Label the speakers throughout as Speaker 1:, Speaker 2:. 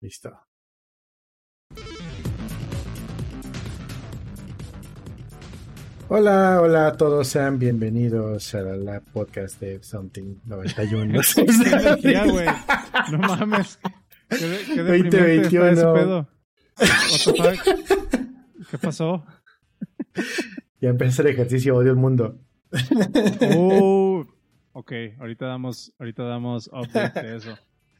Speaker 1: Listo. Hola, hola a todos, sean bienvenidos a la podcast de Something 91.
Speaker 2: ya, güey. No mames.
Speaker 1: ¿Qué, qué 2021.
Speaker 2: ¿Qué pasó?
Speaker 1: Ya empecé hacer ejercicio, odio el mundo.
Speaker 2: Uh, ok, ahorita damos, ahorita damos update de eso.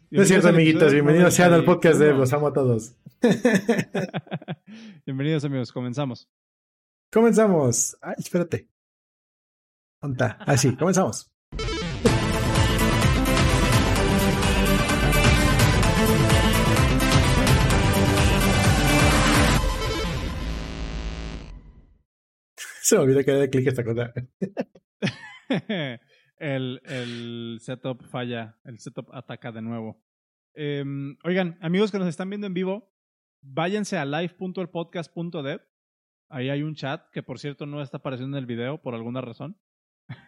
Speaker 1: No es cierto, amiguitos. Bienvenidos sean al podcast de Los Amo a Todos.
Speaker 2: Bienvenidos, amigos. Comenzamos.
Speaker 1: Comenzamos. Ay, espérate. ¿Dónde Ah, sí, comenzamos. Se me olvidó que de clic esta cosa.
Speaker 2: el, el setup falla, el setup ataca de nuevo. Em, oigan, amigos que nos están viendo en vivo, váyanse a live.elpodcast.dev. Ahí hay un chat que, por cierto, no está apareciendo en el video por alguna razón.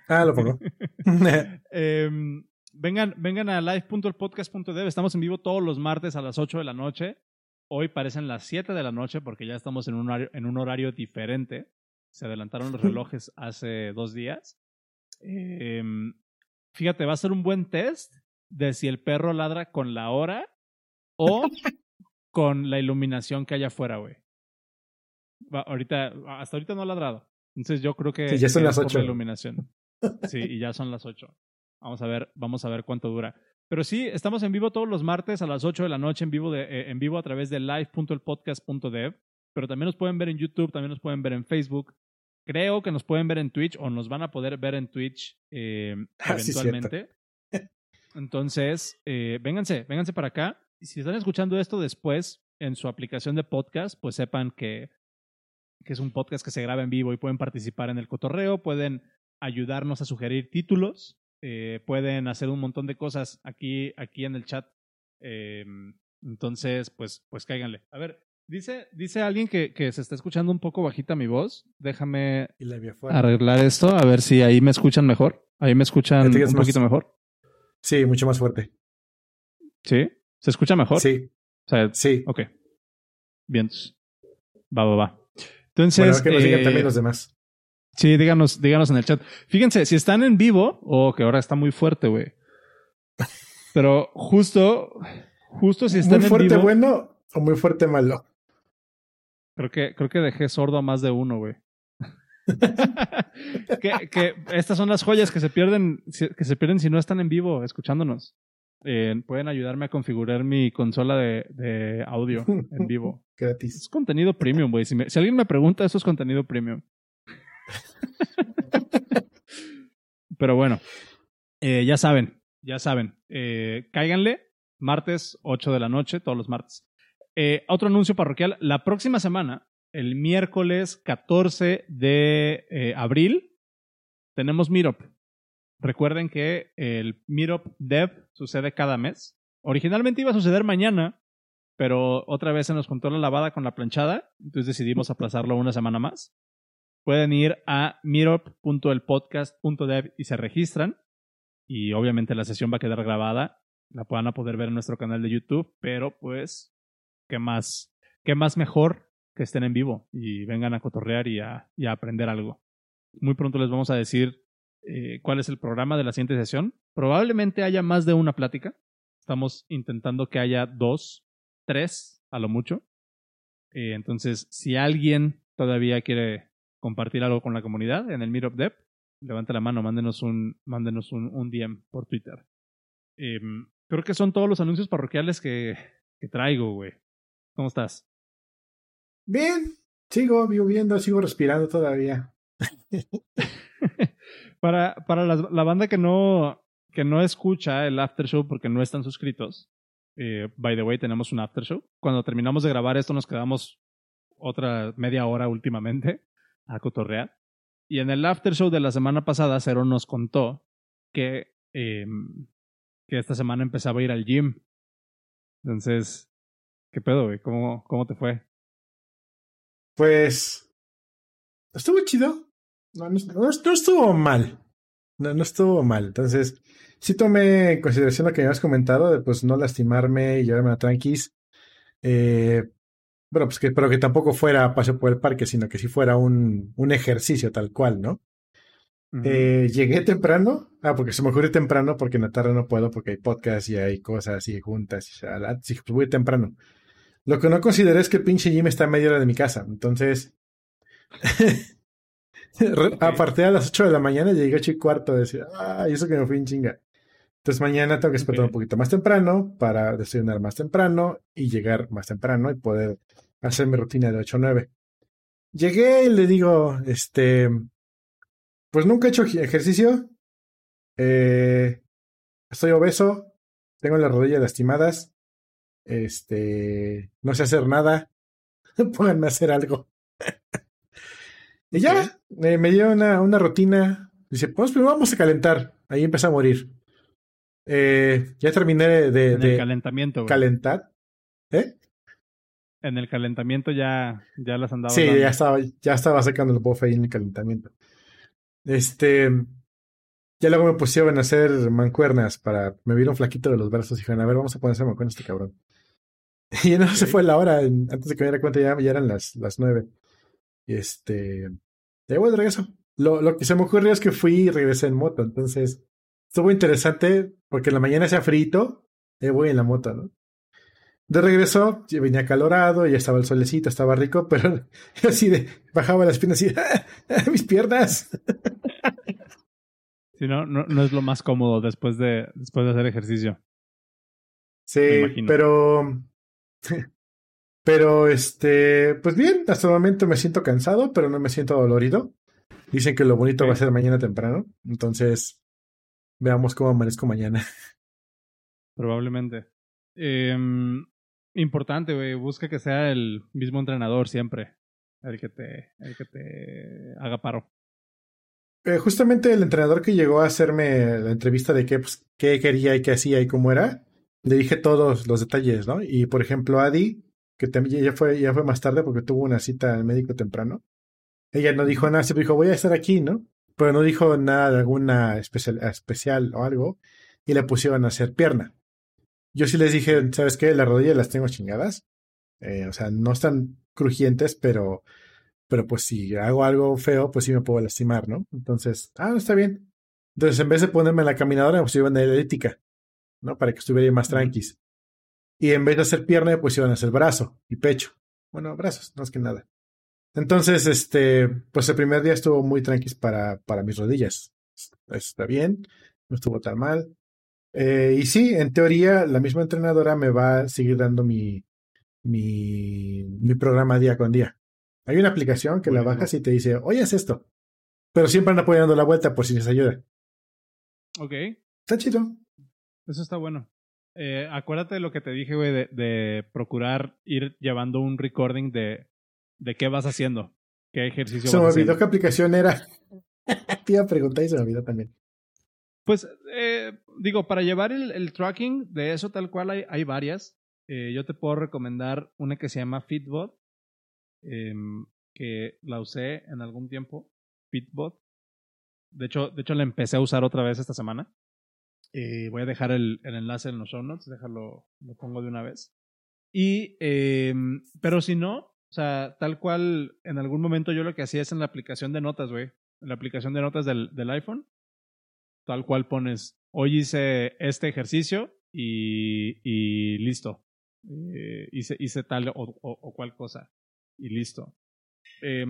Speaker 1: Ah, lo pongo.
Speaker 2: Em, vengan, vengan a live.elpodcast.dev. Estamos en vivo todos los martes a las 8 de la noche. Hoy parecen las 7 de la noche porque ya estamos en un horario, en un horario diferente. Se adelantaron los relojes hace dos días. Em, fíjate, va a ser un buen test de si el perro ladra con la hora o con la iluminación que hay afuera, güey. Ahorita, hasta ahorita no ha ladrado. Entonces yo creo que
Speaker 1: sí, ya son las ocho.
Speaker 2: La iluminación. Sí, y ya son las ocho. Vamos a ver, vamos a ver cuánto dura. Pero sí, estamos en vivo todos los martes a las 8 de la noche en vivo, de, eh, en vivo a través de live.elpodcast.dev. Pero también nos pueden ver en YouTube, también nos pueden ver en Facebook. Creo que nos pueden ver en Twitch o nos van a poder ver en Twitch eh, ah, eventualmente. Entonces, eh, vénganse, vénganse para acá. Y si están escuchando esto después en su aplicación de podcast, pues sepan que, que es un podcast que se graba en vivo y pueden participar en el cotorreo, pueden ayudarnos a sugerir títulos, eh, pueden hacer un montón de cosas aquí, aquí en el chat. Eh, entonces, pues, pues cáiganle. A ver, Dice, dice alguien que, que, se está escuchando un poco bajita mi voz. Déjame arreglar esto, a ver si ahí me escuchan mejor. Ahí me escuchan un poquito mejor.
Speaker 1: Sí, mucho más fuerte.
Speaker 2: ¿Sí? ¿Se escucha mejor?
Speaker 1: Sí.
Speaker 2: O sea,
Speaker 1: sí.
Speaker 2: Ok. Bien. Va, va, va. Entonces.
Speaker 1: Bueno, que nos digan también eh, los demás.
Speaker 2: Sí, díganos, díganos en el chat. Fíjense, si están en vivo, oh, que ahora está muy fuerte, güey. Pero justo, justo si están
Speaker 1: en
Speaker 2: vivo.
Speaker 1: ¿Muy fuerte bueno o muy fuerte malo?
Speaker 2: Creo que, creo que dejé sordo a más de uno, güey. que, que, estas son las joyas que se pierden, que se pierden si no están en vivo escuchándonos. Eh, pueden ayudarme a configurar mi consola de, de audio en vivo.
Speaker 1: Gratis.
Speaker 2: Es contenido premium, güey. Si, si, alguien me pregunta, eso es contenido premium. Pero bueno, eh, ya saben, ya saben. Eh, cáiganle martes 8 de la noche, todos los martes. Eh, otro anuncio parroquial. La próxima semana, el miércoles 14 de eh, abril, tenemos Meetup. Recuerden que el Meetup Dev sucede cada mes. Originalmente iba a suceder mañana, pero otra vez se nos juntó la lavada con la planchada, entonces decidimos aplazarlo una semana más. Pueden ir a meetup.elpodcast.dev y se registran. Y obviamente la sesión va a quedar grabada. La van a poder ver en nuestro canal de YouTube, pero pues qué más, qué más mejor que estén en vivo y vengan a cotorrear y a, y aprender algo. Muy pronto les vamos a decir eh, cuál es el programa de la siguiente sesión. Probablemente haya más de una plática. Estamos intentando que haya dos, tres a lo mucho. Eh, entonces, si alguien todavía quiere compartir algo con la comunidad en el Meetup Dev, levante la mano, mándenos un, mándenos un, un DM por Twitter. Em, creo que son todos los anuncios parroquiales que, que traigo, güey. ¿Cómo estás?
Speaker 1: Bien, sigo viviendo, sigo respirando todavía.
Speaker 2: para para la, banda que no, que no escucha el after show porque no están suscritos, eh, by the way, tenemos un after show. Cuando terminamos de grabar esto nos quedamos otra media hora últimamente a cotorrear. Y en el after show de la semana pasada, Cero nos contó que, eh, que esta semana empezaba a ir al gym. Entonces, ¿Qué pedo, güey? ¿Cómo, ¿Cómo te fue?
Speaker 1: Pues. Estuvo chido. No, no, estuvo mal. No, no estuvo mal. Entonces, sí tomé en consideración lo que me habías comentado de pues no lastimarme y llevarme a tranquis. Eh, bueno, pues que, pero que tampoco fuera paseo por el parque, sino que sí fuera un, un ejercicio tal cual, ¿no? eh, llegué temprano. Ah, porque se me ocurrió temprano, porque en la tarde no puedo, porque hay podcast y hay cosas y juntas. Y sí, pues voy temprano. Lo que no consideré es que el pinche gym está a media hora de mi casa. Entonces, Aparte a las 8 de la mañana llegué a 8 y cuarto. Decir, ah, eso que me fui en chinga. Entonces mañana tengo que despertar un poquito más temprano para desayunar más temprano y llegar más temprano y poder hacer mi rutina de 8 a 9. Llegué y le digo, este, pues nunca he hecho ejercicio. Eh, estoy obeso. Tengo las rodillas lastimadas. Este, no sé hacer nada. Pónganme a hacer algo. y ya, me dio una, una rutina. Dice, pues primero vamos a calentar. Ahí empecé a morir. Eh, ya terminé de,
Speaker 2: en el calentamiento.
Speaker 1: Calentar. ¿Eh?
Speaker 2: En el calentamiento ya, ya las andaba.
Speaker 1: Sí, ya estaba, ya estaba sacando el buff ahí en el calentamiento. Este. Ya luego me pusieron a hacer mancuernas para. Me vieron flaquito de los brazos y dijeron, a ver, vamos a poner a mancuernas este cabrón. Y no se fue la hora. Antes de que me diera cuenta, ya, ya eran las, las nueve. Y este. Ya voy de regreso. Lo, lo que se me ocurrió es que fui y regresé en moto. Entonces, estuvo interesante porque en la mañana hacía frito. Y voy en la moto, ¿no? De regreso, venía calorado, ya estaba el solecito, estaba rico, pero así de, bajaba las piernas y, ¡Ah, mis piernas.
Speaker 2: Sí, no, no, no, es lo más cómodo después de, después de hacer ejercicio.
Speaker 1: Sí, pero, pero este, pues bien, hasta el momento me siento cansado, pero no me siento dolorido. Dicen que lo bonito va a ser mañana temprano, entonces veamos cómo amanezco mañana.
Speaker 2: Probablemente. Eh, Importante, güey. Busca que sea el mismo entrenador siempre. El que te, el que te haga paro.
Speaker 1: Eh, justamente el entrenador que llegó a hacerme la entrevista de qué, pues, qué quería y qué hacía y cómo era, le dije todos los detalles, ¿no? Y por ejemplo, Adi, que también ya fue, ya fue más tarde porque tuvo una cita al médico temprano. Ella no dijo nada, siempre dijo, voy a estar aquí, ¿no? Pero no dijo nada de alguna especial, especial o algo. Y le pusieron a hacer pierna. Yo sí les dije, ¿sabes qué? Las rodillas las tengo chingadas. Eh, o sea, no están crujientes, pero, pero pues si hago algo feo, pues sí me puedo lastimar, ¿no? Entonces, ah, está bien. Entonces, en vez de ponerme en la caminadora, pues iban a la elíptica, ¿no? Para que estuviera más tranquis. Y en vez de hacer pierna, pues iban a hacer brazo y pecho. Bueno, brazos, más que nada. Entonces, este, pues el primer día estuvo muy tranquis para, para mis rodillas. Está bien, no estuvo tan mal. Eh, y sí, en teoría, la misma entrenadora me va a seguir dando mi, mi, mi programa día con día. Hay una aplicación que la bajas y te dice, oye, es esto. Pero siempre anda apoyando la vuelta por si les ayuda.
Speaker 2: Ok.
Speaker 1: Está chido.
Speaker 2: Eso está bueno. Eh, acuérdate de lo que te dije, güey, de, de, procurar ir llevando un recording de, de qué vas haciendo, qué ejercicio
Speaker 1: se
Speaker 2: vas
Speaker 1: me olvidó qué aplicación era. te iba a preguntar y se me olvidó también.
Speaker 2: Pues, eh, digo, para llevar el, el, tracking de eso tal cual hay, hay varias. Eh, yo te puedo recomendar una que se llama Fitbot, eh, que la usé en algún tiempo. Fitbot. De hecho, de hecho, la empecé a usar otra vez esta semana. Voy a dejar el, el, enlace en los show notes, déjalo, lo pongo de una vez. Y, pero si no, o sea, tal cual, en algún momento yo lo que hacía es en la aplicación de notas, güey. En la aplicación de notas del, del iPhone tal cual pones, hoy hice este ejercicio y, y listo. Eh, hice, hice tal o, o, o, cual cosa y listo. Eh,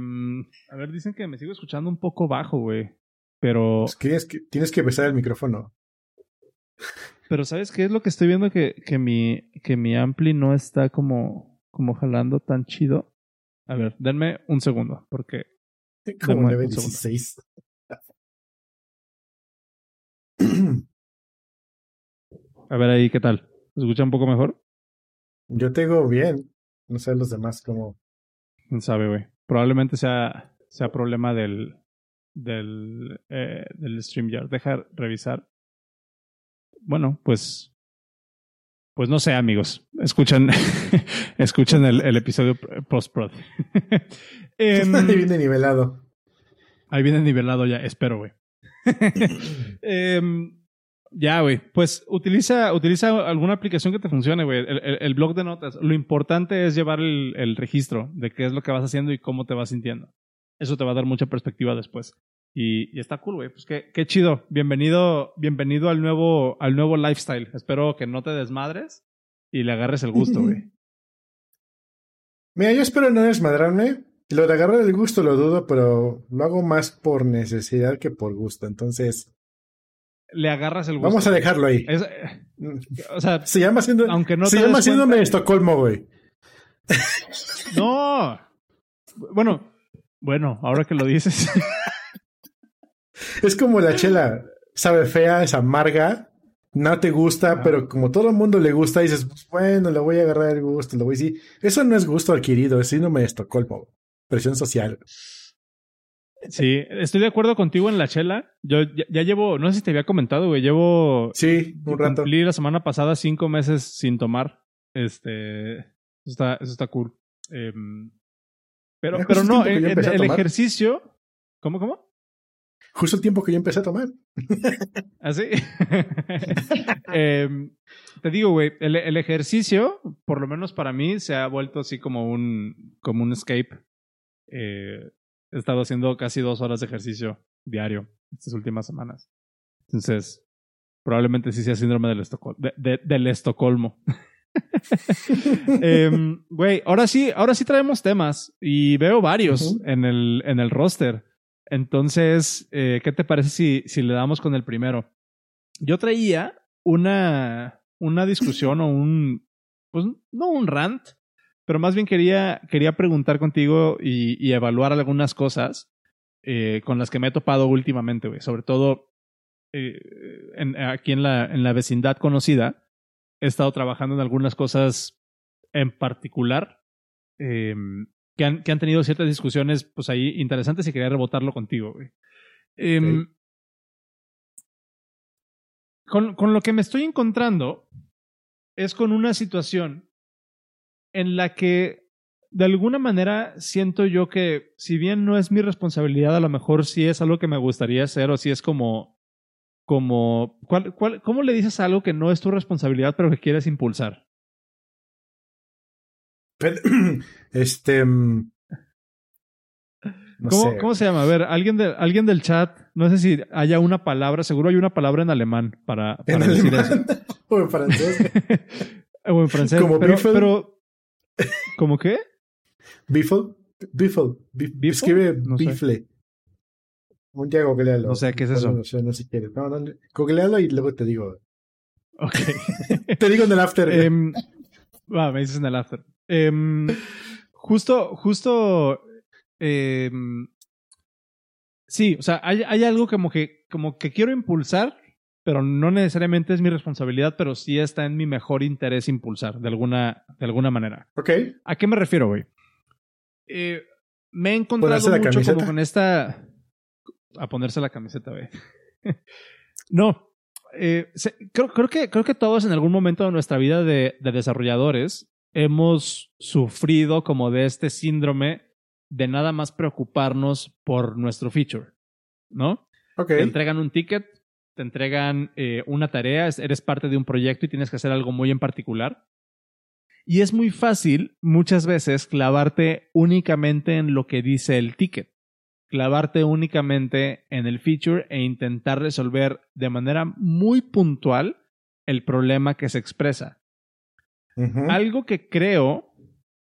Speaker 2: a ver, dicen que me sigo escuchando un poco bajo, güey. Pero.
Speaker 1: Es que, es que tienes que besar el micrófono.
Speaker 2: Pero ¿sabes qué es lo que estoy viendo? Que, que, mi, que mi ampli no está como, como jalando tan chido. A ver, denme un segundo, porque.
Speaker 1: Como 916.
Speaker 2: A ver ahí, ¿qué tal? ¿Se escucha un poco mejor?
Speaker 1: Yo tengo bien. No sé los demás cómo.
Speaker 2: ¿Quién sabe, güey? Probablemente sea, sea problema del, del, eh, del StreamYard. Deja revisar. Bueno, pues. Pues no sé, amigos. Escuchan, escuchen el, el episodio post-prod.
Speaker 1: eh, ahí viene nivelado.
Speaker 2: Ahí viene nivelado ya, espero, güey. eh, Ya, güey. Pues utiliza, utiliza alguna aplicación que te funcione, güey. El, el- el blog de notas. Lo importante es llevar el, el registro de qué es lo que vas haciendo y cómo te vas sintiendo. Eso te va a dar mucha perspectiva después. Y, y está cool, güey. Pues qué, qué chido. Bienvenido, bienvenido al nuevo, al nuevo lifestyle. Espero que no te desmadres y le agarres el gusto, güey.
Speaker 1: Mira, yo espero no desmadrarme. Lo de agarrar el gusto lo dudo, pero lo hago más por necesidad que por gusto. Entonces,
Speaker 2: Le agarras el gusto.
Speaker 1: vamos a dejarlo ahí.
Speaker 2: Es- eh, o sea,
Speaker 1: Se llama siendo,
Speaker 2: aunque no
Speaker 1: se
Speaker 2: te
Speaker 1: llama
Speaker 2: des
Speaker 1: síndrome de Estocolmo, güey.
Speaker 2: No. Bueno, bueno, ahora que lo dices.
Speaker 1: Es como la chela. Sabe fea, es amarga, no te gusta,
Speaker 2: Ah.
Speaker 1: pero como todo el mundo le gusta, dices, pues, bueno, le voy a agarrar el gusto, lo voy a decir. Eso no es gusto adquirido, es síndrome de Estocolmo. Presión social.
Speaker 2: Sí, estoy de acuerdo contigo en la chela. Yo ya, ya llevo, no sé si te había comentado, güey, llevo
Speaker 1: Sí, un rato.
Speaker 2: cumplí la semana pasada cinco meses sin tomar. Este, eso está, eso está cool. Em, pero, pero no,
Speaker 1: el
Speaker 2: ejercicio, ¿cómo, cómo?
Speaker 1: Justo el tiempo que yo empecé a tomar.
Speaker 2: ¿Así? Em, te digo, güey, el, el ejercicio, por lo menos para mí, se ha vuelto así como un, como un escape. Eh, he estado haciendo casi dos horas de ejercicio diario estas últimas semanas. Entonces, probablemente sí sea síndrome del, Estocolmo, de- de- del Estocolmo. Em, Güey, ahora sí, ahora sí traemos temas y veo varios en, el, en el roster. Entonces, eh, ¿qué te parece si, si le damos con el primero? Yo traía una, una discusión o un, pues no un rant, pero más bien quería, quería preguntar contigo y, y evaluar algunas cosas eh, con las que me he topado últimamente, güey. Sobre todo eh, en- aquí en la, en la vecindad conocida. He estado trabajando en algunas cosas en particular eh, que, han, que han tenido ciertas discusiones pues ahí interesantes y quería rebotarlo contigo, güey. Em, con, con lo que me estoy encontrando es con una situación en la que de alguna manera siento yo que si bien no es mi responsabilidad, a lo mejor sí es algo que me gustaría hacer o si es como como ¿cuál, cuál, ¿cómo le dices algo que no es tu responsabilidad pero que quieres impulsar?
Speaker 1: Este. mm, No
Speaker 2: ¿Cómo,
Speaker 1: sé.
Speaker 2: ¿Cómo se llama? A ver, alguien, de, alguien del chat, no sé si haya una palabra, seguro hay una palabra en alemán para, para
Speaker 1: ¿En
Speaker 2: decir
Speaker 1: alemán o en francés?
Speaker 2: eso. o en francés.
Speaker 1: ¿Como
Speaker 2: pero,
Speaker 1: biffle?
Speaker 2: pero ¿Cómo qué?
Speaker 1: Biffle. Biffle. Bif-
Speaker 2: ¿Biffle?
Speaker 1: Escribe
Speaker 2: No sé.
Speaker 1: bifle. Un día googlealo.
Speaker 2: No sé, ¿qué es eso?
Speaker 1: No sé, no sé si quieres. No, no, googlealo y luego te digo.
Speaker 2: Ok.
Speaker 1: Te digo en el after.
Speaker 2: Em, va, me dices en el after. Em, justo, justo. em, sí, o sea, hay, hay algo como que, como que quiero impulsar, pero no necesariamente es mi responsabilidad, pero sí está en mi mejor interés impulsar de alguna, de alguna manera.
Speaker 1: ok.
Speaker 2: ¿A qué me refiero, güey? Eh, me he encontrado
Speaker 1: ¿Ponerse la
Speaker 2: mucho
Speaker 1: camiseta?
Speaker 2: como con esta. A ponerse la camiseta, güey. no. eh, se- creo, creo, que, creo que todos en algún momento de nuestra vida de, de desarrolladores hemos sufrido como de este síndrome de nada más preocuparnos por nuestro feature, ¿no? Te entregan un ticket, te entregan eh, una tarea, es- eres parte de un proyecto y tienes que hacer algo muy en particular. Y es muy fácil muchas veces clavarte únicamente en lo que dice el ticket, clavarte únicamente en el feature e intentar resolver de manera muy puntual el problema que se expresa. Algo que creo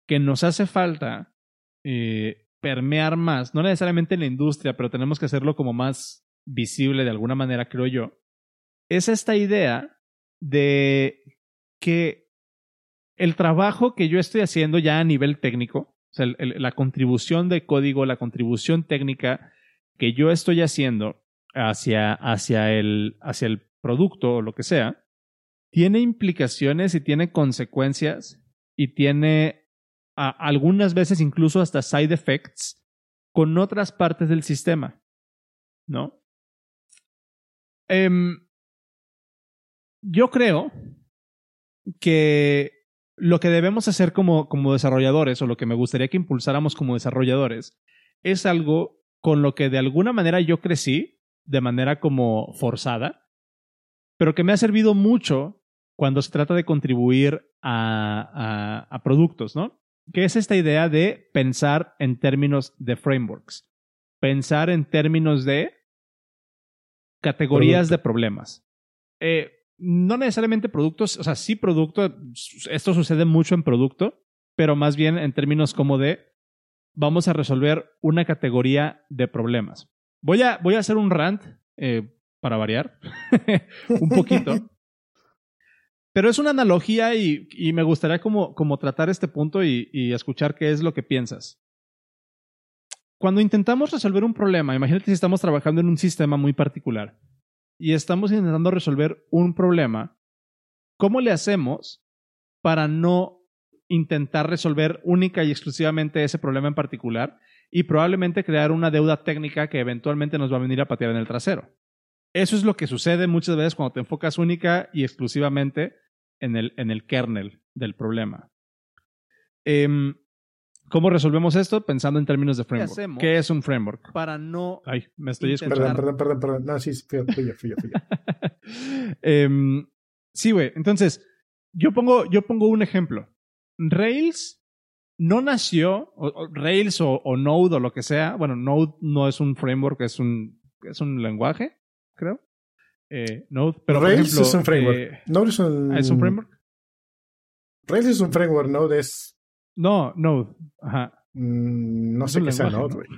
Speaker 2: que nos hace falta eh, permear más, no necesariamente en la industria, pero tenemos que hacerlo como más visible de alguna manera, creo yo, es esta idea de que el trabajo que yo estoy haciendo ya a nivel técnico, o sea, la contribución de código, la contribución técnica que yo estoy haciendo hacia, hacia, el, hacia el producto o lo que sea, tiene implicaciones y tiene consecuencias y tiene algunas veces incluso hasta side effects con otras partes del sistema, ¿no? Em, yo creo que lo que debemos hacer como, como desarrolladores o lo que me gustaría que impulsáramos como desarrolladores es algo con lo que de alguna manera yo crecí de manera como forzada pero que me ha servido mucho cuando se trata de contribuir a, a, a productos, ¿no? Que es esta idea de pensar en términos de frameworks, pensar en términos de categorías
Speaker 1: Producto.
Speaker 2: de problemas. Eh, no necesariamente productos, o sea, sí producto, esto sucede mucho en producto, pero más bien en términos como de vamos a resolver una categoría de problemas. Voy a, voy a hacer un rant eh, para variar, un poquito. Pero es una analogía y, me gustaría como tratar este punto y, y escuchar qué es lo que piensas. Cuando intentamos resolver un problema, imagínate si estamos trabajando en un sistema muy particular y estamos intentando resolver un problema, ¿cómo le hacemos para no intentar resolver única y exclusivamente ese problema en particular y probablemente crear una deuda técnica que eventualmente nos va a venir a patear en el trasero? Eso es lo que sucede muchas veces cuando te enfocas única y exclusivamente en el, en el kernel del problema. Em, ¿Cómo resolvemos esto? Pensando en términos de framework.
Speaker 3: hacemos?
Speaker 2: ¿Qué es un framework?
Speaker 3: para no
Speaker 2: Ay, me estoy
Speaker 3: Intentar-
Speaker 2: escuchando.
Speaker 1: Perdón, perdón, perdón, perdón. No, sí, fui, fui yo, fui yo, fui yo.
Speaker 2: Em, sí, güey. Entonces, yo pongo, yo pongo un ejemplo. Rails no nació, o- o Rails o, o Node o lo que sea. Bueno, Node no es un framework, es un, es un lenguaje, creo. Eh, Node, pero por
Speaker 1: Rails
Speaker 2: ejemplo,
Speaker 1: es un framework.
Speaker 2: eh,
Speaker 1: Node es un,
Speaker 2: ah, ¿Es un framework?
Speaker 1: Rails es un framework, Node es.
Speaker 2: No, Node. Ajá.
Speaker 1: mm, no
Speaker 2: Es
Speaker 1: sé qué sea Node, güey.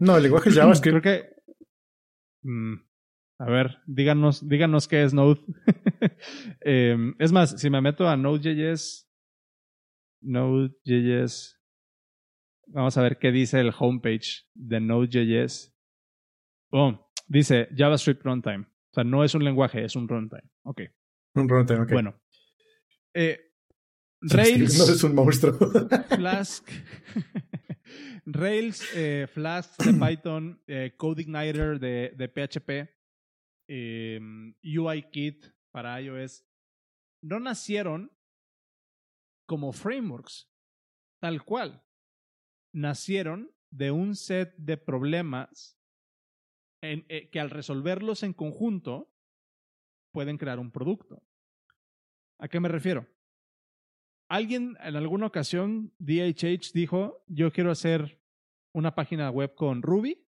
Speaker 1: No, el lenguaje JavaScript.
Speaker 2: Creo que. Mm, a ver, díganos, díganos qué es Node. Em, es más, si me meto a Node.js, Node.js, vamos a ver qué dice el homepage de Node.js. Oh, dice JavaScript Runtime. Sea, no es un lenguaje, es un runtime. Ok,
Speaker 1: Un runtime, ok.
Speaker 2: bueno. Eh, Rails.
Speaker 1: No es un monstruo.
Speaker 2: Flask, Rails, eh, Flask de Python, eh, CodeIgniter de, de PHP, eh, UIKit para iOS, no nacieron como frameworks, tal cual. Nacieron de un set de problemas eh, que al resolverlos en conjunto pueden crear un producto. ¿A qué me refiero? Alguien en alguna ocasión, DHH dijo, yo quiero hacer una página web con Ruby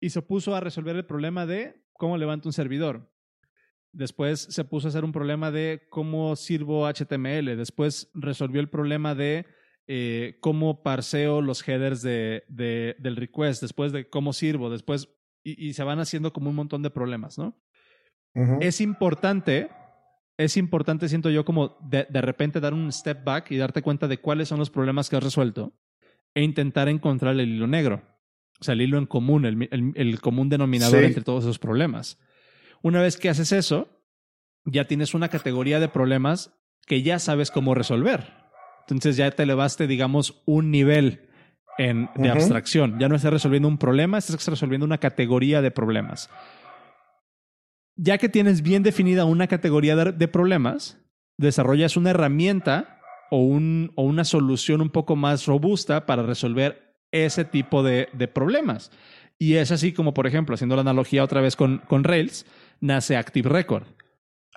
Speaker 2: y se puso a resolver el problema de cómo levanto un servidor. Después se puso a hacer un problema de cómo sirvo HTML. Después resolvió el problema de eh, cómo parseo los headers de, de- del request. Después de cómo sirvo. Después, y, y se van haciendo como un montón de problemas, ¿no? Es importante, es importante, siento yo, como de, de repente dar un step back y darte cuenta de cuáles son los problemas que has resuelto e intentar encontrar el hilo negro. O sea, el hilo en común, el, el- el común denominador
Speaker 1: Sí.
Speaker 2: entre todos esos problemas. Una vez que haces eso, ya tienes una categoría de problemas que ya sabes cómo resolver. Entonces ya te elevaste, digamos, un nivel en, de abstracción. Ya no estás resolviendo un problema, estás resolviendo una categoría de problemas ya que tienes bien definida una categoría de, de problemas, desarrollas una herramienta o, un, o una solución un poco más robusta para resolver ese tipo de, de problemas. Y es así como, por ejemplo, haciendo la analogía otra vez con, con Rails, nace Active Record.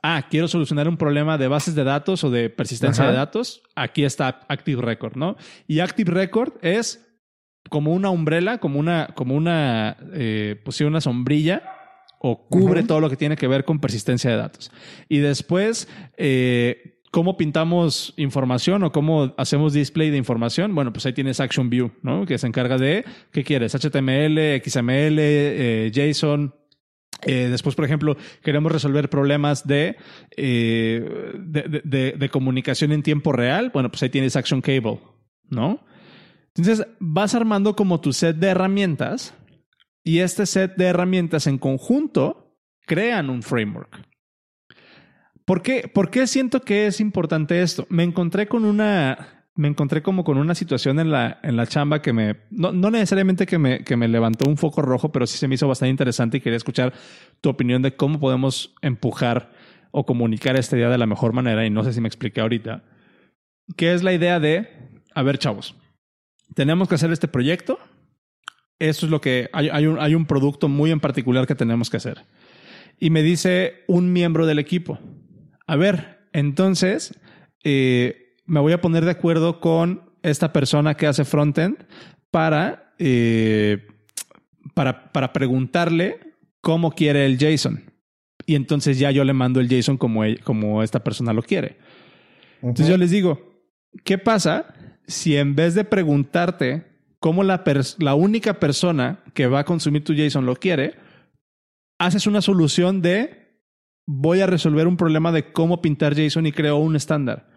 Speaker 2: Ah, quiero solucionar un problema de bases de datos o de persistencia
Speaker 1: Ajá.
Speaker 2: de datos. Aquí está Active Record, ¿no? Y Active Record es como una umbrella, como una, como una, eh, pues sí, una sombrilla o cubre todo lo que tiene que ver con persistencia de datos. Y después, eh, ¿cómo pintamos información o cómo hacemos display de información? Bueno, pues ahí tienes Action View, ¿no? Que se encarga de, ¿qué quieres? HTML, XML, eh, JSON. Eh, después, por ejemplo, queremos resolver problemas de, eh, de, de- de- de comunicación en tiempo real. Bueno, pues ahí tienes Action Cable, ¿no? Entonces, vas armando como tu set de herramientas y este set de herramientas en conjunto crean un framework. ¿Por qué, ¿Por qué siento que es importante esto? Me encontré con una, me encontré como con una situación en la, en la chamba que me, no, no necesariamente que me, que me levantó un foco rojo, pero sí se me hizo bastante interesante y quería escuchar tu opinión de cómo podemos empujar o comunicar esta idea de la mejor manera. Y no sé si me expliqué ahorita. Que es la idea de, a ver, chavos, tenemos que hacer este proyecto. Eso es lo que hay, hay, un, hay un producto muy en particular que tenemos que hacer. y me dice un miembro del equipo, a ver, entonces eh, me voy a poner de acuerdo con esta persona que hace frontend para, eh, para, para preguntarle cómo quiere el JSON. Y entonces ya yo le mando el JSON como, como esta persona lo quiere. Entonces yo les digo, ¿qué pasa si en vez de preguntarte cómo la, única persona que va a consumir tu JSON lo quiere, haces una solución de voy a resolver un problema de cómo pintar JSON y creo un estándar?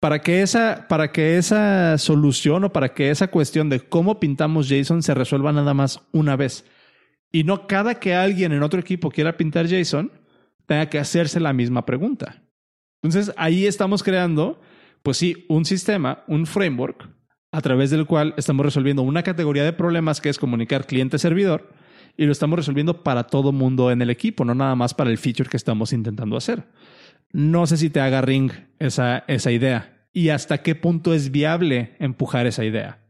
Speaker 2: Para que, esa, para que esa solución o para que esa cuestión de cómo pintamos JSON se resuelva nada más una vez. Y no cada que alguien en otro equipo quiera pintar JSON, tenga que hacerse la misma pregunta. Entonces ahí estamos creando, pues sí, un sistema, un framework a través del cual estamos resolviendo una categoría de problemas que es comunicar cliente-servidor y lo estamos resolviendo para todo mundo en el equipo, no nada más para el feature que estamos intentando hacer. No sé si te haga ring esa, esa idea y hasta qué punto es viable empujar esa idea.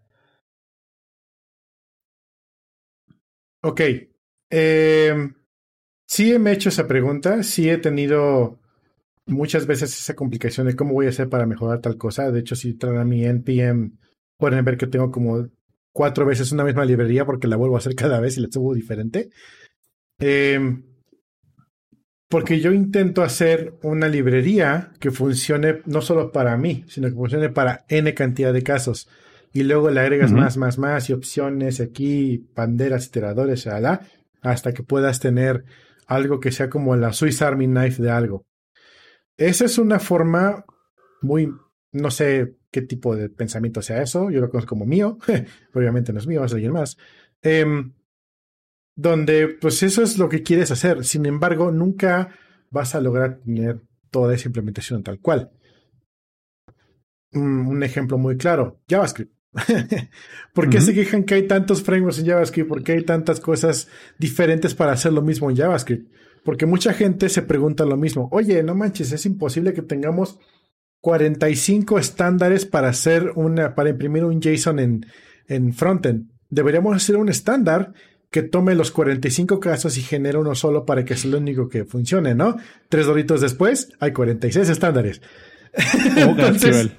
Speaker 1: Ok. Eh, sí me he hecho esa pregunta, sí he tenido muchas veces esa complicación de cómo voy a hacer para mejorar tal cosa. De hecho, si traen a mi NPM, pueden ver que tengo como cuatro veces una misma librería porque la vuelvo a hacer cada vez y la subo diferente. Em, porque yo intento hacer una librería que funcione no solo para mí, sino que funcione para N cantidad de casos. Y luego le agregas más, más, más y opciones aquí, banderas, iteradores, hasta que puedas tener algo que sea como la Swiss Army Knife de algo. Esa es una forma muy, no sé qué tipo de pensamiento sea eso, yo lo conozco como mío, obviamente no es mío, es alguien más, em, donde pues eso es lo que quieres hacer, sin embargo nunca vas a lograr tener toda esa implementación tal cual. un ejemplo muy claro, JavaScript. ¿Por qué se quejan que hay tantos frameworks en JavaScript? ¿Por qué hay tantas cosas diferentes para hacer lo mismo en JavaScript? Porque mucha gente se pregunta lo mismo. Oye, no manches, es imposible que tengamos 45 estándares para hacer una, para imprimir un JSON en, en frontend. Deberíamos hacer un estándar que tome los 45 casos y genere uno solo para que sea lo único que funcione, ¿no? Tres doritos después, hay 46 estándares. O GraphQL.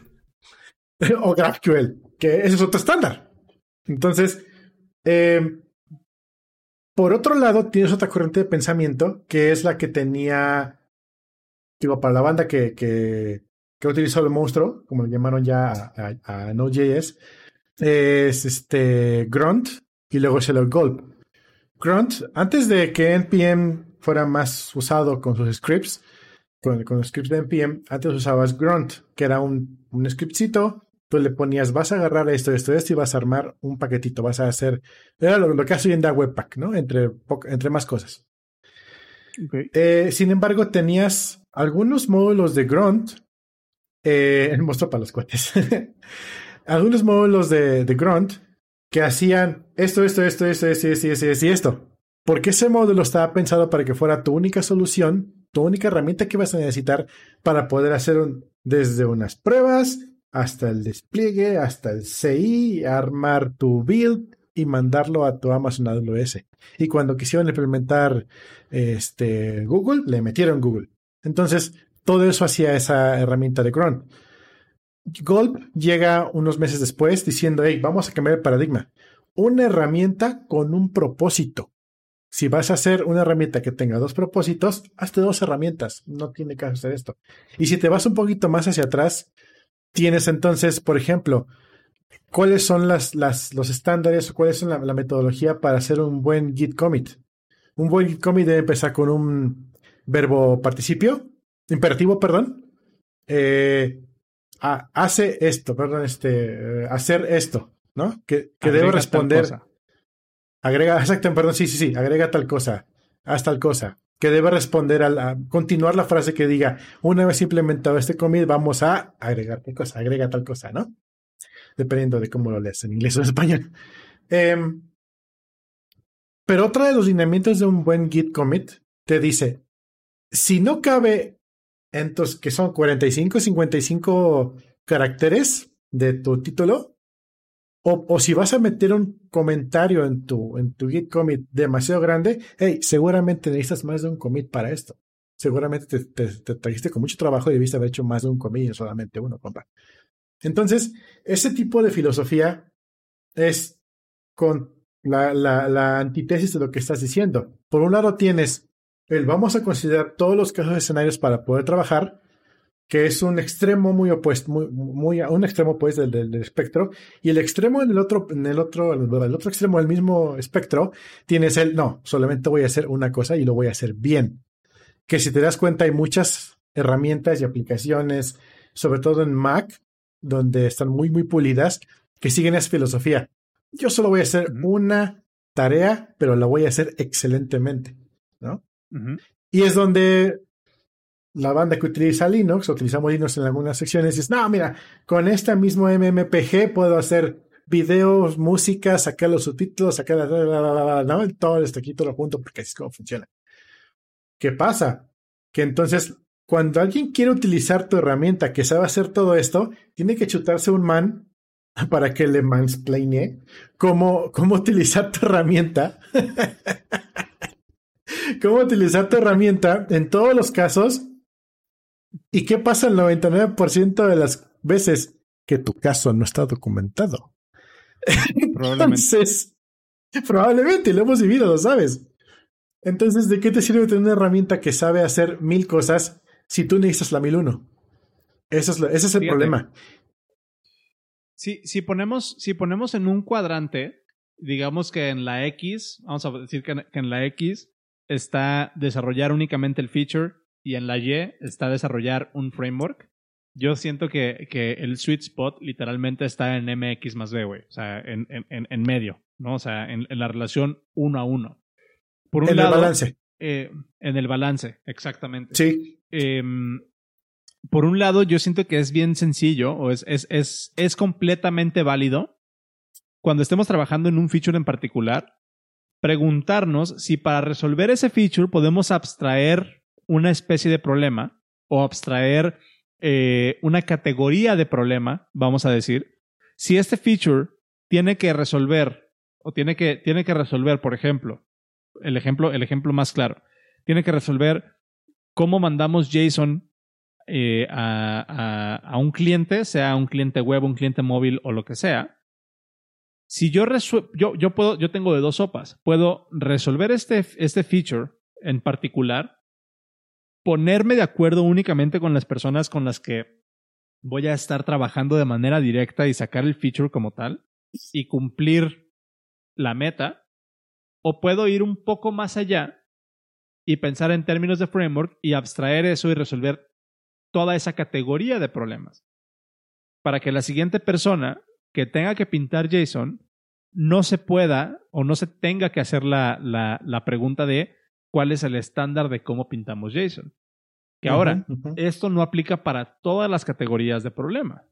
Speaker 1: o GraphQL, que ese es otro estándar. Entonces, eh, por otro lado, tienes otra corriente de pensamiento que es la que tenía, digo, para la banda que, que, que utilizó el monstruo, como lo llamaron ya a, Node.js, es este Grunt y luego se lo Gulp. Grunt, antes de que NPM fuera más usado con sus scripts, con, con los scripts de NPM, antes usabas Grunt, que era un, un scriptcito tú le ponías, vas a agarrar esto, esto, esto y vas a armar un paquetito, vas a hacer, era lo, que hace hoy en Webpack, ¿no? Entre, entre más cosas. Eh, sin embargo, tenías algunos módulos de Grunt, eh, mostró para los cuates, algunos módulos de, de, Grunt que hacían esto, esto, esto, esto, esto, esto, esto, esto, y esto. Porque ese módulo estaba pensado para que fuera tu única solución, tu única herramienta que vas a necesitar para poder hacer desde unas pruebas, hasta el despliegue, hasta el CI, armar tu build y mandarlo a tu Amazon AWS. Y cuando quisieron implementar este, Google, le metieron Google. Entonces, todo eso hacía esa herramienta de Cron. Gulp llega unos meses después diciendo, hey, vamos a cambiar el paradigma. Una herramienta con un propósito. Si vas a hacer una herramienta que tenga dos propósitos, hazte dos herramientas. No tiene que hacer esto. Y si te vas un poquito más hacia atrás, Tienes entonces, por ejemplo, cuáles son las, las, los estándares o cuál es la, metodología para hacer un buen git commit. Un buen git commit debe empezar con un verbo participio, imperativo, perdón. Eh, hace esto, perdón, este, hacer esto, ¿no? Que, que debe responder. Agrega, exacto, perdón, sí, sí, sí, agrega tal cosa, haz tal cosa que debe responder a, continuar la frase que diga, una vez implementado este commit, vamos a agregar tal cosa, agrega tal cosa, ¿no? Dependiendo de cómo lo lees en inglés o en español. Em, pero otra de los lineamientos de un buen git commit te dice, si no cabe en tus, que son 45, 55 caracteres de tu título, O, o, si vas a meter un comentario en tu, en tu Git commit demasiado grande, hey, seguramente necesitas más de un commit para esto. Seguramente te, te, te trajiste con mucho trabajo y debiste haber hecho más de un commit y solamente uno, compa. Entonces, ese tipo de filosofía es con la, la, la antítesis de lo que estás diciendo. Por un lado tienes el vamos a considerar todos los casos de escenarios para poder trabajar, que es un extremo muy opuesto, muy, muy un extremo pues del, del, espectro, y el extremo en el otro, en el otro, el otro extremo del mismo espectro, tienes el no, solamente voy a hacer una cosa y lo voy a hacer bien. Que si te das cuenta, hay muchas herramientas y aplicaciones, sobre todo en Mac, donde están muy, muy pulidas, que siguen esa filosofía. Yo solo voy a hacer una tarea, pero la voy a hacer excelentemente, ¿no? Uh -huh. Y es donde la banda que utiliza Linux, utilizamos Linux en algunas secciones, dice, no, mira, con este mismo MMPG puedo hacer videos, música, sacar los subtítulos, sacar la, la, la, ¿no? todo esto aquí todo junto porque así es como funciona. ¿Qué pasa? Que entonces, cuando alguien quiere utilizar tu herramienta que sabe hacer todo esto, tiene que chutarse un man para que le mansplaine cómo, cómo utilizar tu herramienta. cómo utilizar tu herramienta en todos los casos ¿Y qué pasa el 99% de las veces? Que tu caso no está documentado. Probablemente. Entonces, probablemente lo hemos vivido, lo sabes. Entonces, ¿de qué te sirve tener una herramienta que sabe hacer mil cosas si tú necesitas la mil uno? Eso es lo, ese es el Fíjate. problema.
Speaker 2: Si, si, ponemos, si ponemos en un cuadrante, digamos que en la X, vamos a decir que en, que en la X está desarrollar únicamente el feature y en la Y está desarrollar un framework. Yo siento que, que el sweet spot literalmente está en MX más B, güey. O sea, en, en, en, medio, ¿no? O sea, en, en, la relación uno a uno.
Speaker 1: Por un en lado, el balance.
Speaker 2: Eh, en el balance, exactamente.
Speaker 1: Sí.
Speaker 2: Eh, por un lado, yo siento que es bien sencillo o es, es, es, es completamente válido cuando estemos trabajando en un feature en particular, preguntarnos si para resolver ese feature podemos abstraer una especie de problema o abstraer eh, una categoría de problema, vamos a decir, si este feature tiene que resolver o tiene que, tiene que resolver, por ejemplo, el ejemplo, el ejemplo más claro, tiene que resolver cómo mandamos JSON eh, a, a, un cliente, sea un cliente web, un cliente móvil o lo que sea. Si yo, yo, yo, puedo, yo tengo de dos sopas. Puedo resolver este, este feature en particular ponerme de acuerdo únicamente con las personas con las que voy a estar trabajando de manera directa y sacar el feature como tal y cumplir la meta, o puedo ir un poco más allá y pensar en términos de framework y abstraer eso y resolver toda esa categoría de problemas. Para que la siguiente persona que tenga que pintar JSON no se pueda o no se tenga que hacer la, la, la pregunta de cuál es el estándar de cómo pintamos JSON. Que ahora, uh -huh, uh -huh. esto no aplica para todas las categorías de problema,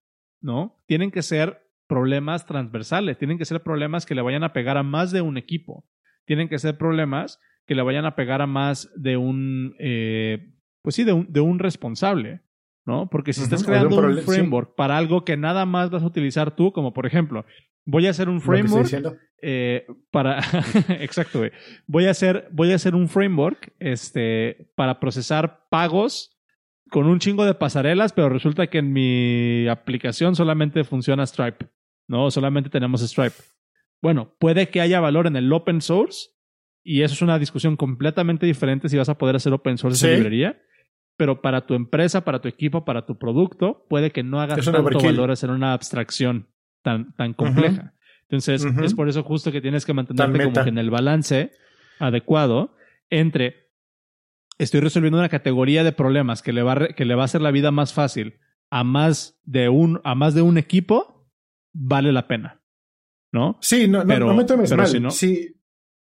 Speaker 2: ¿no? Tienen que ser problemas transversales, tienen que ser problemas que le vayan a pegar a más de un equipo, tienen que ser problemas que le vayan a pegar a más de un, eh, pues sí, de un, de un responsable, ¿no? Porque si uh -huh. estás creando un framework sí. para algo que nada más vas a utilizar tú, como por ejemplo, voy a hacer un framework eh, para exacto güey. voy a hacer voy a hacer un framework este para procesar pagos con un chingo de pasarelas pero resulta que en mi aplicación solamente funciona Stripe no solamente tenemos Stripe. Bueno puede que haya valor en el open source y eso es una discusión completamente diferente si vas a poder hacer open source ¿Sí? esa librería pero para tu empresa, para tu equipo, para tu producto, puede que no hagas tanto valor hacer una abstracción tan, tan compleja. Uh -huh. Entonces, uh -huh. es por eso justo que tienes que mantenerte como que en el balance adecuado entre estoy resolviendo una categoría de problemas que le va a, que le va a hacer la vida más fácil a más de un, a más de un equipo, vale la pena. ¿No?
Speaker 1: Sí, no, pero, no, no me tomes mal. Si no, sí,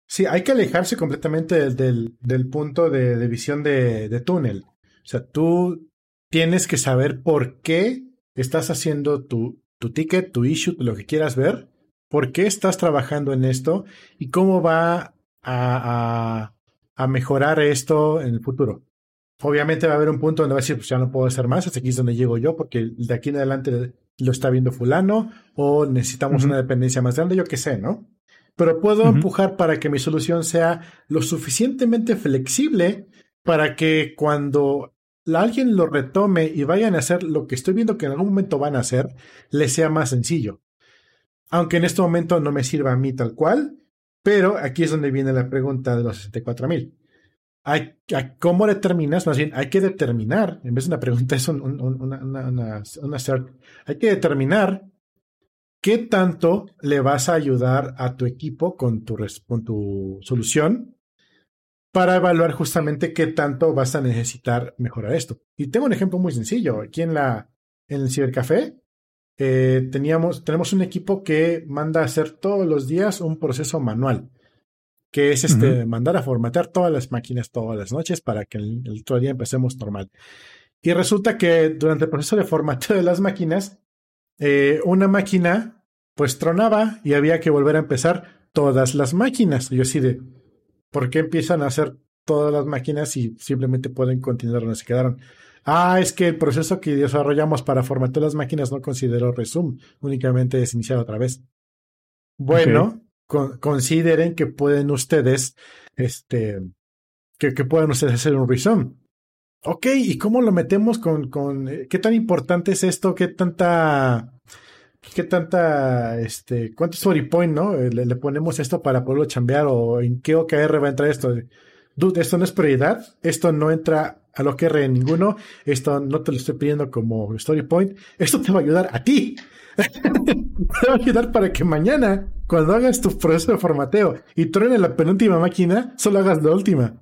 Speaker 1: sí, hay que alejarse completamente del, del, del punto de, de visión de, de túnel. O sea, tú tienes que saber por qué estás haciendo tu, tu ticket, tu issue, lo que quieras ver, por qué estás trabajando en esto y cómo va a, a, a, mejorar esto en el futuro. Obviamente va a haber un punto donde va a decir, pues ya no puedo hacer más, hasta aquí es donde llego yo, porque de aquí en adelante lo está viendo fulano o necesitamos una dependencia más grande, yo qué sé, ¿no? Pero puedo empujar para que mi solución sea lo suficientemente flexible para que cuando alguien lo retome y vayan a hacer lo que estoy viendo que en algún momento van a hacer, les sea más sencillo. Aunque en este momento no me sirva a mí tal cual, pero aquí es donde viene la pregunta de los 64,000. Hay, ¿Cómo determinas? Más bien, hay que determinar, en vez de una pregunta, es una, una, una, hay que determinar qué tanto le vas a ayudar a tu equipo con tu, con tu solución para evaluar justamente qué tanto vas a necesitar mejorar esto. Y tengo un ejemplo muy sencillo. Aquí en, la, en el cibercafé eh, teníamos, tenemos un equipo que manda a hacer todos los días un proceso manual que es este, mandar a formatear todas las máquinas todas las noches para que el, otro día empecemos normal. Y resulta que durante el proceso de formateo de las máquinas, eh, una máquina pues tronaba y había que volver a empezar todas las máquinas. Y yo así de, ¿por qué empiezan a hacer todas las máquinas y simplemente pueden continuar donde se quedaron? Ah, es que el proceso que desarrollamos para formatear las máquinas no consideró resume, únicamente es iniciar otra vez. Bueno, consideren que pueden ustedes, este, que, que pueden ustedes hacer un resume. Ok, ¿y cómo lo metemos con, con, eh, qué tan importante es esto? ¿Qué tanta, qué tanta, este, cuánto story point, no? Eh, le, ponemos esto para poderlo chambear o en qué OKR va a entrar esto. Dude, esto no es prioridad, esto no entra al OKR en ninguno, esto no te lo estoy pidiendo como story point, esto te va a ayudar a ti. te va a ayudar para que mañana, cuando hagas tu proceso de formateo y truene la penúltima máquina, solo hagas la última.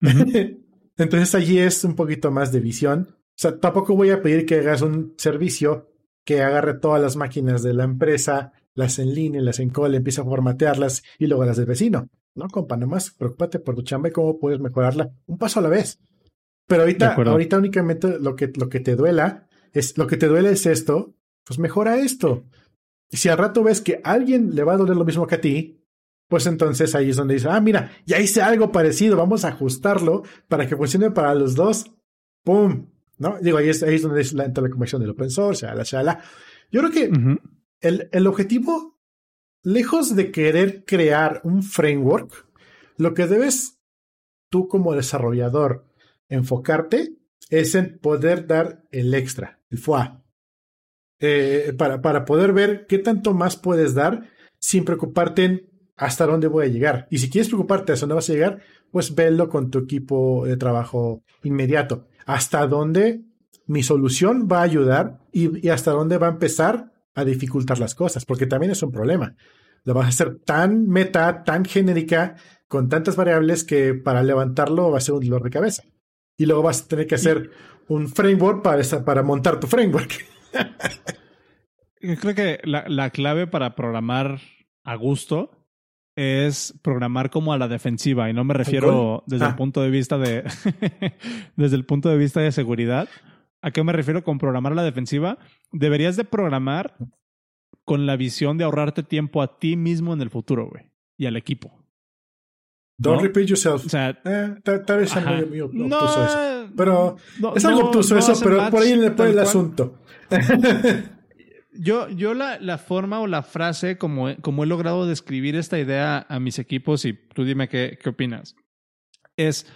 Speaker 1: Entonces allí es un poquito más de visión. O sea, tampoco voy a pedir que hagas un servicio que agarre todas las máquinas de la empresa, las en línea, las en call, empieza a formatearlas y luego las del vecino. No, compa, nomás preocúpate por tu chamba y cómo puedes mejorarla un paso a la vez. Pero ahorita, ahorita únicamente lo que, lo que te duela es, lo que te duele es esto, pues mejora esto. Y si al rato ves que a alguien le va a doler lo mismo que a ti, pues entonces ahí es donde dice, ah, mira, ya hice algo parecido, vamos a ajustarlo para que funcione para los dos. ¡Pum! ¿No? Digo, ahí es, ahí es donde es la, la conversión del open source, la shala. Yo creo que el, el objetivo, lejos de querer crear un framework, lo que debes tú como desarrollador enfocarte es en poder dar el extra, el FOA. Eh, para, para poder ver qué tanto más puedes dar sin preocuparte en hasta dónde voy a llegar. Y si quieres preocuparte hasta dónde vas a llegar, pues velo con tu equipo de trabajo inmediato. Hasta dónde mi solución va a ayudar y, hasta dónde va a empezar a dificultar las cosas, porque también es un problema. Lo vas a hacer tan meta, tan genérica, con tantas variables que para levantarlo va a ser un dolor de cabeza. Y luego vas a tener que hacer un framework para, montar tu framework.
Speaker 2: Creo que la clave para programar a gusto es programar como a la defensiva y no me refiero desde el ah. punto de vista de desde el punto de vista de seguridad. ¿A qué me refiero con programar a la defensiva? Deberías de programar con la visión de ahorrarte tiempo a ti mismo en el futuro, güey, y al equipo.
Speaker 1: Don't repeat yourself. O sea, eh, tal vez es muy, obtuso eso. Pero es algo obtuso eso, pero por ahí le pone el asunto.
Speaker 2: Yo, yo la, la, forma o la frase como, como he logrado describir esta idea a mis equipos, y tú dime qué, qué opinas, es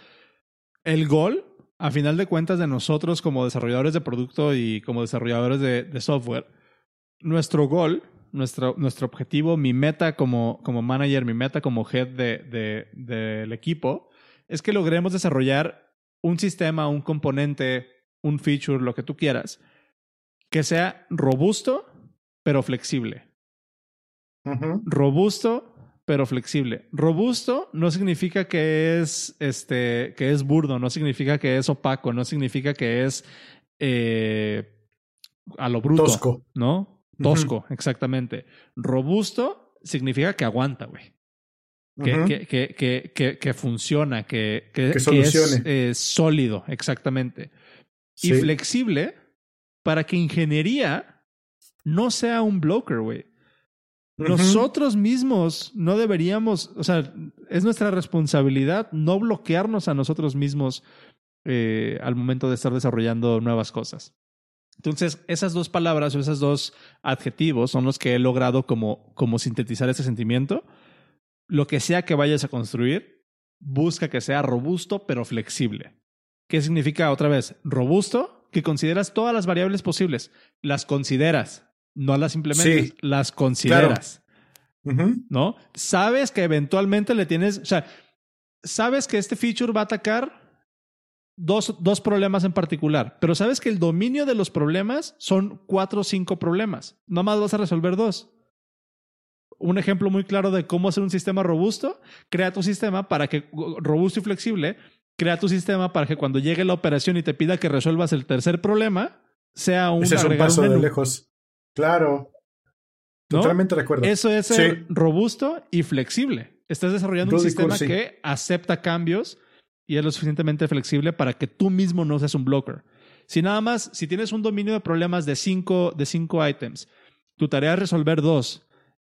Speaker 2: el gol, a final de cuentas, de nosotros como desarrolladores de producto y como desarrolladores de, software, nuestro gol, nuestro, nuestro objetivo, mi meta como, como manager, mi meta como head del de, de, equipo, es que logremos desarrollar un sistema, un componente, un feature, lo que tú quieras, que sea robusto, pero flexible. Robusto, pero flexible. Robusto no significa que es, este, que es burdo, no significa que es opaco, no significa que es eh, a lo bruto. Tosco. ¿No? Tosco, exactamente. Robusto significa que aguanta, güey. Que, que, que, que, funciona, que, que, es eh, sólido, exactamente. Y flexible para que ingeniería no sea un blocker, güey. Nosotros mismos no deberíamos, o sea, es nuestra responsabilidad no bloquearnos a nosotros mismos eh, al momento de estar desarrollando nuevas cosas. Entonces, esas dos palabras o esos dos adjetivos son los que he logrado como, como sintetizar ese sentimiento. Lo que sea que vayas a construir, busca que sea robusto pero flexible. ¿Qué significa otra vez? Robusto, que consideras todas las variables posibles. Las consideras, no las implementas, las consideras. ¿No? Sabes que eventualmente le tienes, o sea, sabes que este feature va a atacar dos, dos problemas en particular, pero sabes que el dominio de los problemas son cuatro o cinco problemas. No más vas a resolver dos. Un ejemplo muy claro de cómo hacer un sistema robusto, crea tu sistema para que, robusto y flexible, crea tu sistema para que cuando llegue la operación y te pida que resuelvas el tercer problema, sea un,
Speaker 1: Ese es un paso de lejos. Claro. Totalmente de acuerdo.
Speaker 2: Eso es ser robusto y flexible. Estás desarrollando un sistema que acepta cambios y es lo suficientemente flexible para que tú mismo no seas un blocker. Si nada más, si tienes un dominio de problemas de cinco, de cinco items, tu tarea es resolver dos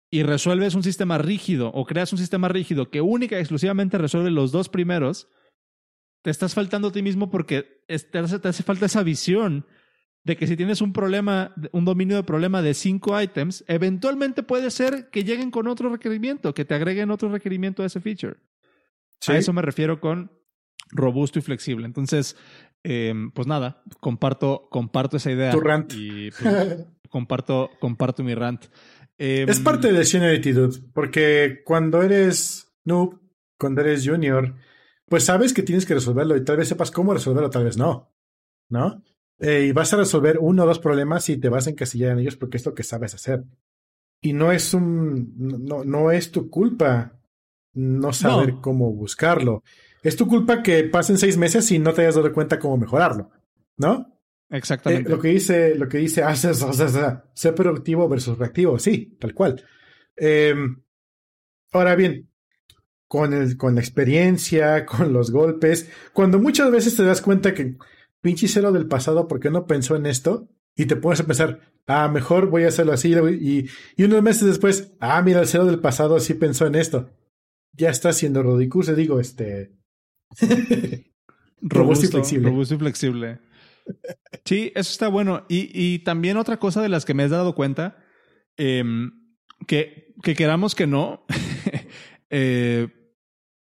Speaker 2: y resuelves un sistema rígido o creas un sistema rígido que única y exclusivamente resuelve los dos primeros, te estás faltando a ti mismo porque te hace, falta esa visión de que si tienes un problema, un dominio de problema de cinco items, eventualmente puede ser que lleguen con otro requerimiento, que te agreguen otro requerimiento a ese feature. A eso me refiero con robusto y flexible. Entonces, em, pues nada, comparto, comparto esa idea.
Speaker 1: Tu rant.
Speaker 2: Y pues, comparto, comparto mi rant.
Speaker 1: es em, parte de Seniority, dude, porque cuando eres noob, cuando eres junior, pues sabes que tienes que resolverlo y tal vez sepas cómo resolverlo, tal vez no. ¿No? Eh, y vas a resolver uno o dos problemas y te vas a encasillar en ellos porque es lo que sabes hacer. Y no es un. No, no es tu culpa no saber cómo buscarlo. Es tu culpa que pasen seis meses y no te hayas dado cuenta cómo mejorarlo. ¿No?
Speaker 2: Exactamente.
Speaker 1: Eh, lo que dice, lo que dice, ah, ser productivo versus reactivo, sí, tal cual. Em, ahora bien, con, el, con la experiencia, con los golpes, cuando muchas veces te das cuenta que pinche cero del pasado, ¿por qué no pensó en esto? Y te pones a pensar, ah, mejor voy a hacerlo así. Y, y unos meses después, ah, mira, el cero del pasado sí pensó en esto. Ya está haciendo Rodicurse, digo, este.
Speaker 2: robusto, y flexible. Robusto y flexible. Sí, eso está bueno. Y, y también otra cosa de las que me has dado cuenta, em, que, que queramos que no, eh,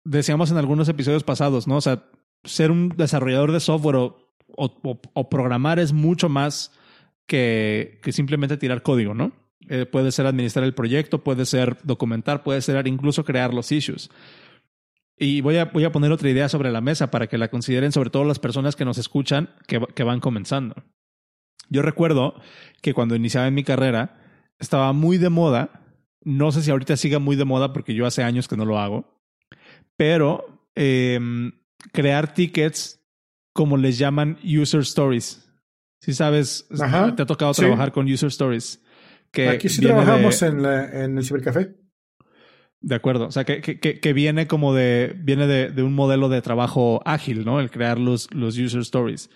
Speaker 2: decíamos en algunos episodios pasados, ¿no? O sea, ser un desarrollador de software o o, programar es mucho más que, simplemente tirar código, ¿no? Eh, puede ser administrar el proyecto, puede ser documentar, puede ser incluso crear los issues. Y voy a, voy a poner otra idea sobre la mesa para que la consideren, sobre todo las personas que nos escuchan que, que van comenzando. Yo recuerdo que cuando iniciaba en mi carrera estaba muy de moda, no sé si ahorita siga muy de moda porque yo hace años que no lo hago, pero em, crear tickets como les llaman user stories. Si sabes, te ha tocado trabajar con user stories. Que
Speaker 1: Aquí sí trabajamos en, en, el cibercafé.
Speaker 2: De acuerdo. O sea, que, que, que viene como de, viene de, de, un modelo de trabajo ágil, ¿no? El crear los, los user stories.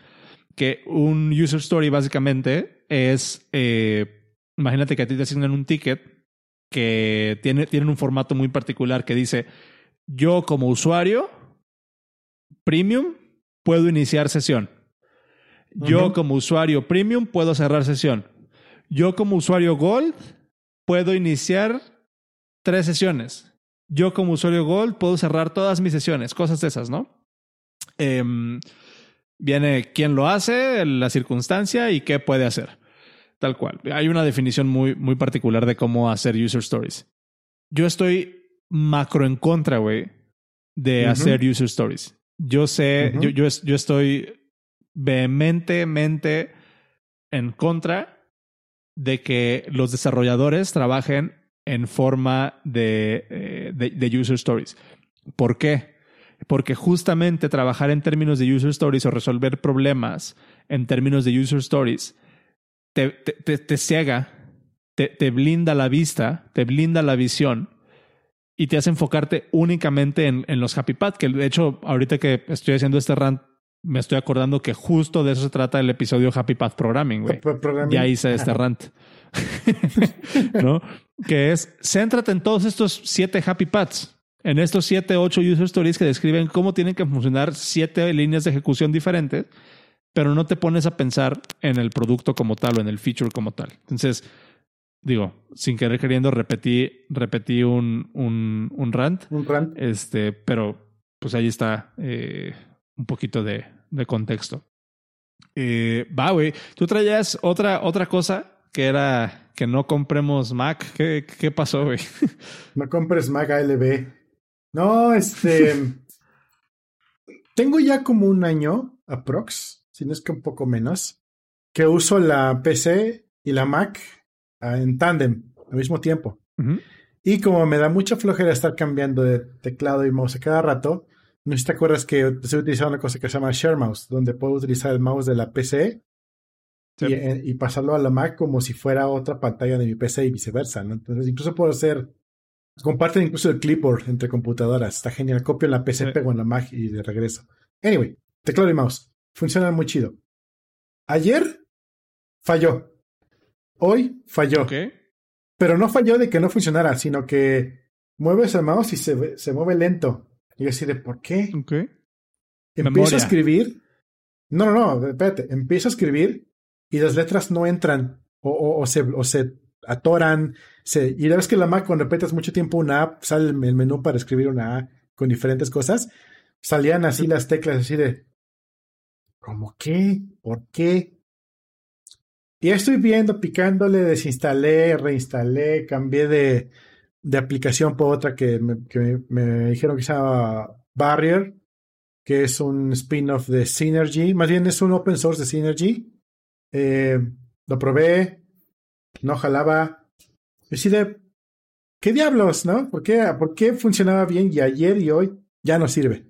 Speaker 2: Que un user story básicamente es, eh, imagínate que a ti te asignan un ticket que tiene, tiene un formato muy particular que dice, yo como usuario premium puedo iniciar sesión. Yo como usuario premium puedo cerrar sesión. Yo como usuario gold puedo iniciar tres sesiones. Yo como usuario gold puedo cerrar todas mis sesiones, cosas de esas, ¿no? Em, viene quién lo hace, la circunstancia y qué puede hacer. Tal cual. Hay una definición muy, muy particular de cómo hacer user stories. Yo estoy macro en contra, güey, de hacer user stories. Yo sé, yo, yo, yo estoy vehementemente en contra de que los desarrolladores trabajen en forma de, eh, de, de, user stories. ¿Por qué? Porque justamente trabajar en términos de user stories o resolver problemas en términos de user stories te, te, te, ciega, te, te blinda la vista, te blinda la visión y te hace enfocarte únicamente en, en los Happy Path, que de hecho ahorita que estoy haciendo este rant me estoy acordando que justo de eso se trata el episodio Happy Path Programming, güey. Ya hice este rant. ¿No? Que es, céntrate en todos estos siete Happy Paths, en estos siete, ocho user stories que describen cómo tienen que funcionar siete líneas de ejecución diferentes pero no te pones a pensar en el producto como tal o en el feature como tal. Entonces, digo, sin querer queriendo, repetí, repetí un, un, un rant.
Speaker 1: Un rant.
Speaker 2: Este, pero pues ahí está eh, un poquito de, de contexto. Eh, va, güey. Tú traías otra, otra cosa que era que no compremos Mac. ¿Qué, qué pasó, güey?
Speaker 1: No compres Mac ALB. No, este. tengo ya como un año, aprox, si no es que un poco menos, que uso la PC y la Mac en tándem al mismo tiempo. Y como me da mucha flojera estar cambiando de teclado y mouse cada rato, no sé si te acuerdas que estoy utilizando una cosa que se llama Share Mouse, donde puedo utilizar el mouse de la PC eh, y, pasarlo a la Mac como si fuera otra pantalla de mi PC y viceversa, ¿no? Entonces, incluso puedo hacer. Comparten incluso el clipboard entre computadoras. Está genial. Copio en la PC, pego en la Mac y de regreso. Anyway, teclado y mouse. Funcionan muy chido. Ayer falló. Hoy falló. Pero no falló de que no funcionara, sino que mueves el mouse y se, se mueve lento. Y yo así de, ¿por qué?
Speaker 2: Okay.
Speaker 1: Empiezo a escribir. No, no, no, espérate. Empiezo a escribir y las letras no entran o, o, se, o se atoran. Se, y la vez que la Mac, cuando repetas mucho tiempo una app, sale el menú para escribir una A con diferentes cosas. Salían así las teclas, así de. ¿Cómo qué? ¿Por qué? Y estoy viendo, picándole, desinstalé, reinstalé, cambié de, de aplicación por otra que, me, me, dijeron que se llama Barrier, que es un spin-off de Synergy. Más bien es un open source de Synergy. Eh, lo probé, no jalaba. Decide, ¿qué diablos, no? ¿Por qué, ¿Por qué funcionaba bien y ayer y hoy ya no sirve?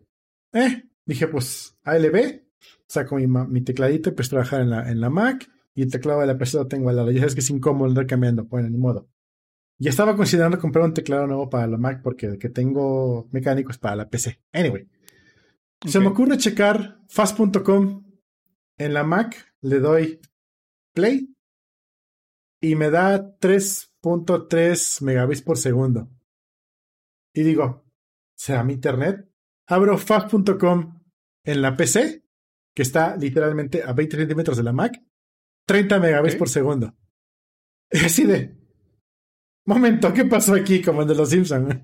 Speaker 1: Eh, dije, pues ALB, saco mi, mi tecladito y a trabajar en la, en la Mac y el teclado de la PC lo tengo al lado. Ya sabes que es incómodo andar cambiando, bueno, ni modo. Ya estaba considerando comprar un teclado nuevo para la Mac porque el que tengo mecánico es para la PC. Anyway, se me ocurre checar fast.com en la Mac, le doy play y me da 3.3 megabits por segundo. Y digo, ¿será mi internet? Abro fast.com en la PC, que está literalmente a 20 centímetros de la Mac, 30 megabits por segundo. Y así de, momento, ¿qué pasó aquí? Como el de los Simpsons.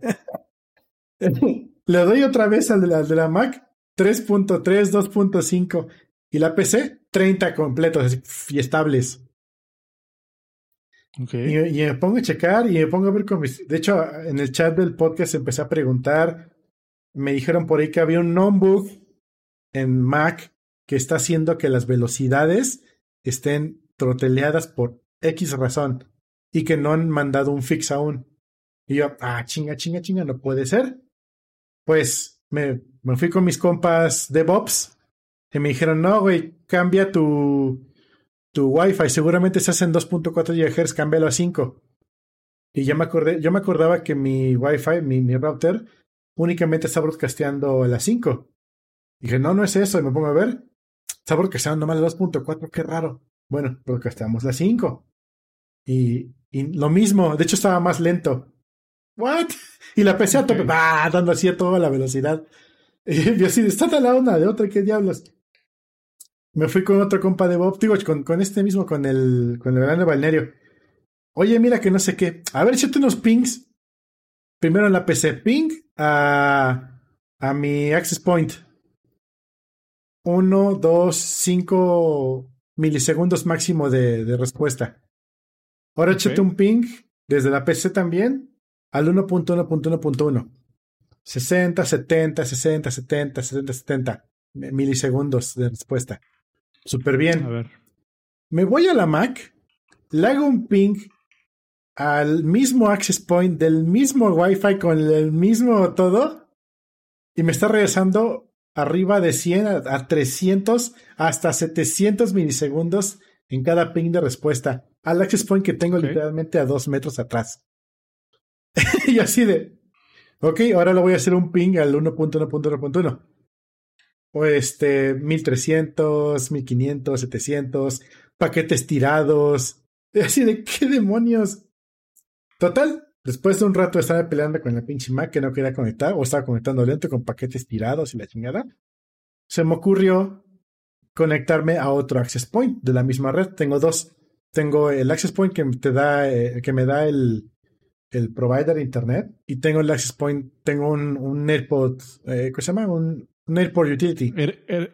Speaker 1: Le doy otra vez al de la, de la Mac, 3.3, 2.5. Y la PC, 30 completos y estables.
Speaker 2: Okay.
Speaker 1: Y, y, me pongo a checar y me pongo a ver con mis... De hecho, en el chat del podcast empecé a preguntar. Me dijeron por ahí que había un notebook en Mac que está haciendo que las velocidades estén troteleadas por X razón y que no han mandado un fix aún. Y yo, ah, chinga, chinga, chinga, no puede ser. Pues me, me fui con mis compas de Bobs y me dijeron, no, güey, cambia tu, tu Wi-Fi. Seguramente se en 2.4 GHz, cámbialo a 5. Y ya me acordé, yo me acordaba que mi Wi-Fi, mi, mi router, únicamente está broadcasteando a las 5. Dije, no, no es eso. Y me pongo a ver. Está broadcasteando nomás a 2.4, qué raro. Bueno, broadcasteamos la 5. Y, y, lo mismo, de hecho estaba más lento. ¿What? Y la PC a tope, va dando así a toda la velocidad. Y yo así, está tal la una de otra, ¿qué diablos? Me fui con otro compa de Bob, digo, con, con este mismo, con el, con el verano balneario. Oye, mira que no sé qué. A ver, échate unos pings. Primero en la PC, ping a, a mi access point. Uno, dos, cinco milisegundos máximo de, de respuesta. Ahora okay. échate un ping desde la PC también al 1.1.1.1. 60, 70, 60, 70, 70, 70 milisegundos de respuesta. Súper bien.
Speaker 2: A ver.
Speaker 1: Me voy a la Mac, le hago un ping al mismo access point del mismo Wi-Fi con el mismo todo y me está regresando arriba de 100 a, 300 hasta 700 milisegundos en cada ping de respuesta al access point que tengo okay. literalmente a dos metros atrás. y así de, ok, ahora lo voy a hacer un ping al 1.1.1.1 o este 1300, 1500, 700, paquetes tirados. Así de qué demonios. Total, después de un rato estar peleando con la pinche Mac que no quería conectar o estaba conectando lento con paquetes tirados y la chingada, se me ocurrió conectarme a otro access point de la misma red. Tengo dos. Tengo el access point que te da, eh, que me da el, el provider de internet y tengo el access point, tengo un, un AirPod, eh, ¿cómo se llama? Un, un AirPort Utility.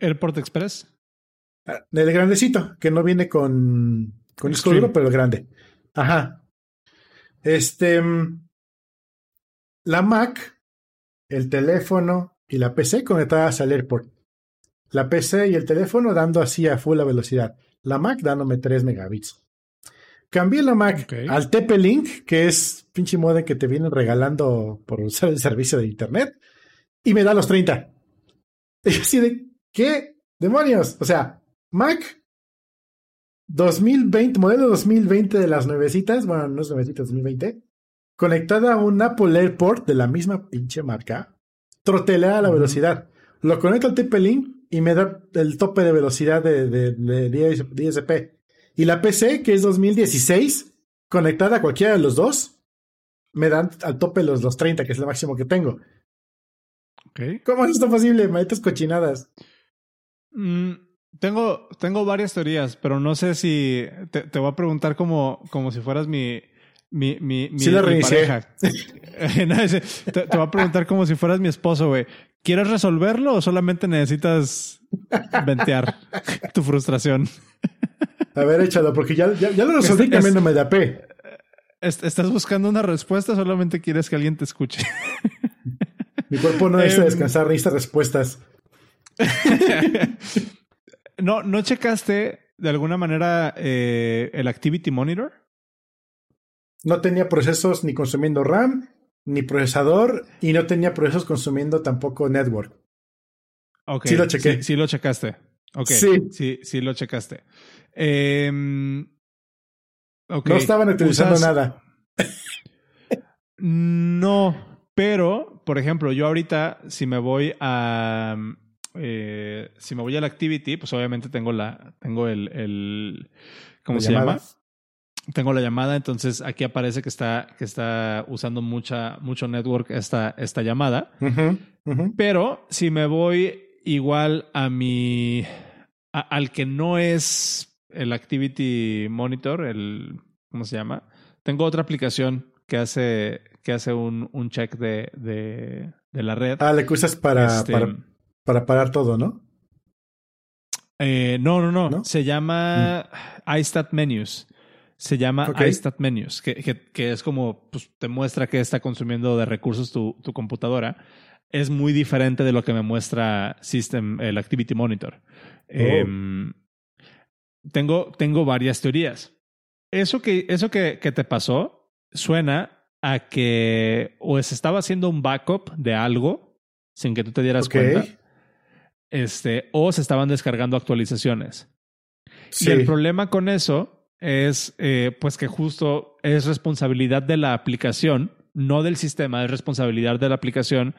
Speaker 2: ¿Airport Express?
Speaker 1: Ah, el grandecito, que no viene con, con disco duro, pero el grande. Ajá. Este, mm, la Mac, el teléfono y la PC conectadas al AirPort. La PC y el teléfono dando así a full la velocidad. La Mac dándome 3 megabits. Cambié la Mac al TP-Link, que es pinche modem que te vienen regalando por usar el servicio de internet, y me da los 30. Y así de, ¿qué demonios? O sea, Mac 2020, modelo 2020 de las nuevecitas, bueno, no es nuevecitas, 2020, conectada a un Apple AirPort de la misma pinche marca, trotelea la velocidad. Lo conecto al TP-Link y me da el tope de velocidad de, de, de, DSP. Y la PC, que es 2016, conectada a cualquiera de los dos, me dan al tope los, los 30, que es lo máximo que tengo. ¿Cómo es esto posible? Malditas cochinadas.
Speaker 2: Mm, tengo, tengo varias teorías, pero no sé si te, te voy a preguntar como, como si fueras mi, mi, mi, mi, pareja. te, te, voy a preguntar como si fueras mi esposo, güey. ¿Quieres resolverlo o solamente necesitas ventear tu frustración?
Speaker 1: A ver, échalo, porque ya, ya, lo resolví también no me da P.
Speaker 2: ¿Estás buscando una respuesta solamente quieres que alguien te escuche?
Speaker 1: Mi cuerpo no necesita em, descansar, necesita respuestas.
Speaker 2: no, ¿No checaste de alguna manera eh, el Activity Monitor?
Speaker 1: No tenía procesos ni consumiendo RAM, ni procesador, y no tenía procesos consumiendo tampoco network.
Speaker 2: Ok. Sí lo chequé. Sí, lo checaste. Ok. Sí. Sí, sí lo checaste. Em,
Speaker 1: no estaban utilizando nada.
Speaker 2: no, pero, por ejemplo, yo ahorita, si me voy a. Eh, si me voy a la activity, pues obviamente tengo la. Tengo el. el ¿Cómo se llama? tengo la llamada, entonces aquí aparece que está, que está usando mucha, mucho network esta, esta llamada. Pero si me voy igual a mi, al que no es el Activity Monitor, el, ¿cómo se llama? Tengo otra aplicación que hace, que hace un, un check de, de, de la red.
Speaker 1: Ah, le usas para, este, para, para, parar todo, ¿no?
Speaker 2: Eh, no, no, no, Se llama mm. iStat Menus se llama iStat Menus, que, que, es como pues, te muestra que está consumiendo de recursos tu, tu, computadora. Es muy diferente de lo que me muestra System, el Activity Monitor. Oh. Em, tengo, tengo varias teorías. Eso, que, eso que, que te pasó suena a que o se estaba haciendo un backup de algo sin que tú te dieras cuenta. Este, o se estaban descargando actualizaciones. Y el problema con eso es eh, pues que justo es responsabilidad de la aplicación, no del sistema, es responsabilidad de la aplicación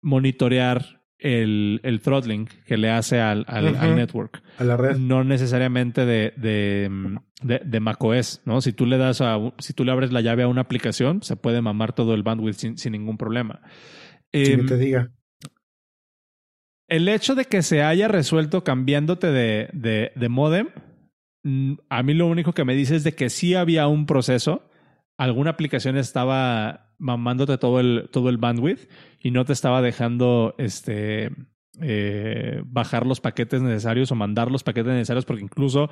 Speaker 2: monitorear el, el throttling que le hace al, al, network.
Speaker 1: A la red.
Speaker 2: No necesariamente de, de, de, de, macOS, ¿no? Si tú le das a, si tú le abres la llave a una aplicación, se puede mamar todo el bandwidth sin, sin ningún problema.
Speaker 1: Si em, te diga.
Speaker 2: El hecho de que se haya resuelto cambiándote de, de, de modem Mm, a mí lo único que me dice es de que sí había un proceso, alguna aplicación estaba mamándote todo el, todo el bandwidth y no te estaba dejando este, eh, bajar los paquetes necesarios o mandar los paquetes necesarios, porque incluso,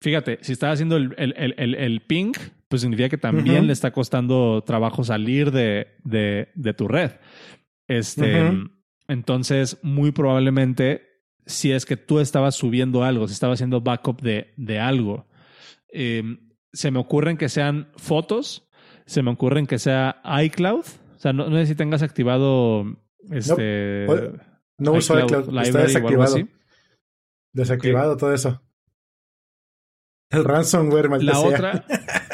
Speaker 2: fíjate, si estaba haciendo el, el, el, el ping, pues significa que también le está costando trabajo salir de, de, de tu red. Este, Entonces, muy probablemente si es que tú estabas subiendo algo, si estabas haciendo backup de, de algo. Eh, se me ocurren que sean fotos, se me ocurren que sea iCloud. O sea, no, no sé si tengas activado este.
Speaker 1: No, uso iCloud, está desactivado. Desactivado todo eso. El ransomware, maldita
Speaker 2: La otra.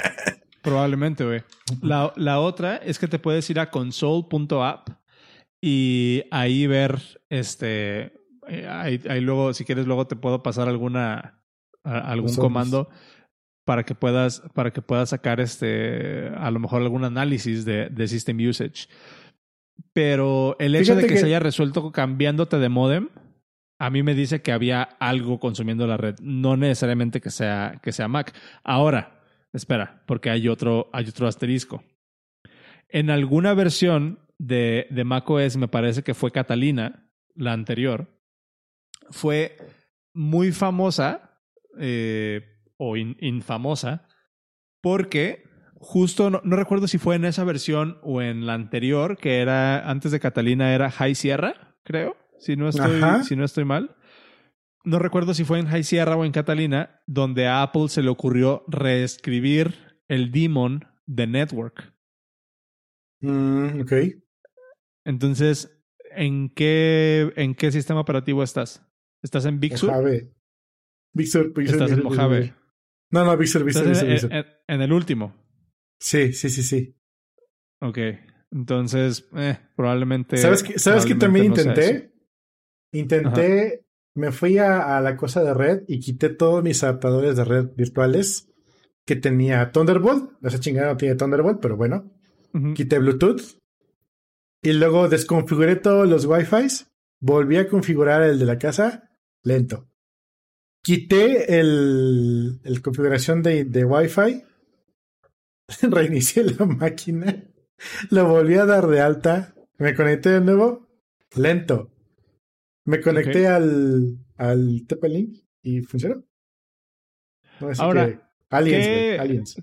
Speaker 2: probablemente, güey. La, la otra es que te puedes ir a console.app y ahí ver este eh, ahí, luego, si quieres, luego te puedo pasar alguna algún comando para que puedas para que puedas sacar este a lo mejor algún análisis de, de system usage. Pero el hecho de que, se haya resuelto cambiándote de modem, a mí me dice que había algo consumiendo la red, no necesariamente que sea, que sea Mac. Ahora, espera, porque hay otro, hay otro asterisco. En alguna versión de, de macOS, me parece que fue Catalina, la anterior, fue muy famosa eh, o infamosa porque justo no, recuerdo si fue en esa versión o en la anterior, que era antes de Catalina era High Sierra, creo, si no estoy, si no estoy mal. No recuerdo si fue en High Sierra o en Catalina, donde a Apple se le ocurrió reescribir el daemon de Network.
Speaker 1: Mm, ok.
Speaker 2: Entonces, ¿en qué, ¿en qué sistema operativo estás? ¿Estás en Big Sur?
Speaker 1: Mojave. Big Sur,
Speaker 2: ¿Estás en Mojave?
Speaker 1: No, no, Big Sur, Big Sur,
Speaker 2: en, el último.
Speaker 1: Sí, sí, sí, sí.
Speaker 2: Ok. Entonces, eh, probablemente.
Speaker 1: ¿Sabes que, ¿sabes que también intenté? Intenté, me fui a, la cosa de red y quité todos mis adaptadores de red virtuales que tenía Thunderbolt. Esa chingada no tiene Thunderbolt, pero bueno. Quité Bluetooth. Y luego desconfiguré todos los Wi-Fi. Volví a configurar el de la casa. Lento. Quité el, el configuración de, de Wi-Fi reinicié la máquina, lo volví a dar de alta, me conecté de nuevo, lento. Me conecté al, al TP-Link y funcionó.
Speaker 2: Ahora,
Speaker 1: aliens, aliens.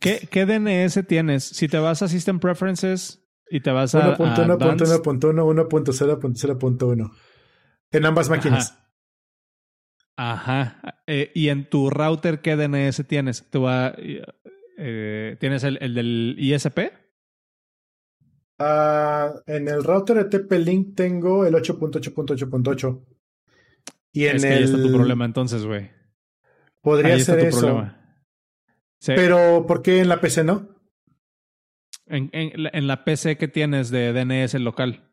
Speaker 2: ¿Qué, ¿qué, DNS tienes? Si te vas a System Preferences y te vas a.
Speaker 1: 1.1.1, 1.0.0.1. En ambas máquinas.
Speaker 2: Ajá. Eh, ¿Y en tu router qué DNS tienes? Te va, eh, ¿Tienes el, el, del ISP?
Speaker 1: Ah, en el router de TP-Link tengo el 8.8.8.8.
Speaker 2: Y en es que el... ahí está tu problema entonces, güey.
Speaker 1: Podría ser eso. Pero, ¿por qué en la PC no?
Speaker 2: En, en, en, la PC que tienes de DNS local.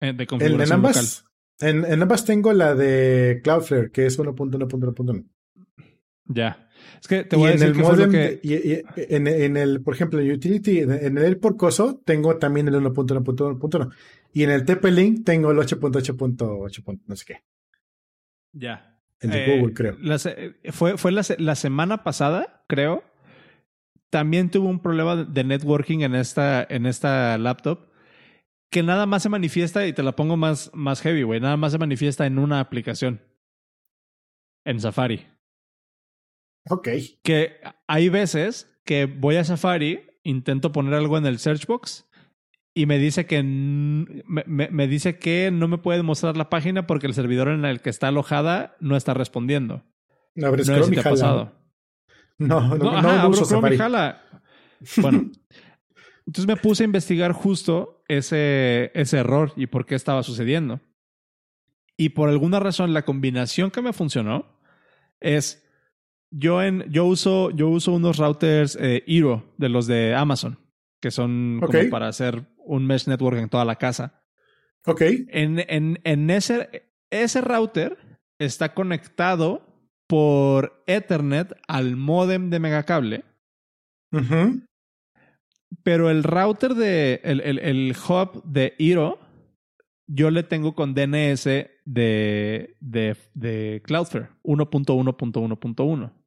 Speaker 2: Eh, de configuración
Speaker 1: en, ambas, local. En, en ambas tengo la de Cloudflare, que es 1.1.1.1.
Speaker 2: Ya. Es que te voy a decir
Speaker 1: en el modem, que... y, en, en, el, por ejemplo, en Utility, en el porcoso tengo también el 1.1.1.1 y en el TP-Link tengo el 8.8.8. no sé qué.
Speaker 2: Ya.
Speaker 1: El de Google, creo.
Speaker 2: fue fue la, la semana pasada, creo. También tuvo un problema de networking en esta, en esta laptop que nada más se manifiesta, y te la pongo más, más heavy, güey, nada más se manifiesta en una aplicación. En Safari.
Speaker 1: Ok.
Speaker 2: Que hay veces que voy a Safari, intento poner algo en el search box y me dice que me, me, dice que no me puede mostrar la página porque el servidor en el que está alojada no está respondiendo.
Speaker 1: No, no Chrome si pasado. No, no, no, no,
Speaker 2: abro Chrome jala. Bueno, entonces me puse a investigar justo ese, ese error y por qué estaba sucediendo. Y por alguna razón la combinación que me funcionó es yo, en, yo, uso, yo uso unos routers eh, Hero de los de Amazon, que son como para hacer un mesh network en toda la casa.
Speaker 1: Ok.
Speaker 2: En, en, en ese, ese router está conectado por Ethernet al modem de megacable. Pero el router de. El, el, el, hub de Hero, yo le tengo con DNS de, de, de Cloudflare 1.1.1.1.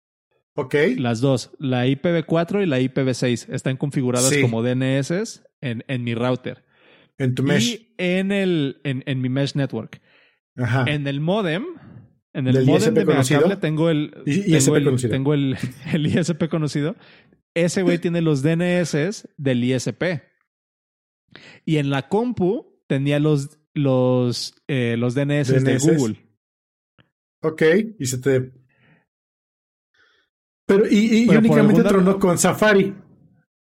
Speaker 1: Ok.
Speaker 2: Las dos, la IPv4 y la IPv6, están configuradas como DNS en, en mi router.
Speaker 1: En tu mesh.
Speaker 2: Y en, el, en, en mi mesh network.
Speaker 1: Ajá.
Speaker 2: En el modem, en el modem de cable tengo el, tengo, el, tengo el, el, ISP conocido. Ese güey tiene los DNS del ISP. Y en la compu tenía los, los, eh, los DNS, DNS, de Google.
Speaker 1: Ok, y se te pero, y, y, únicamente tronó con Safari.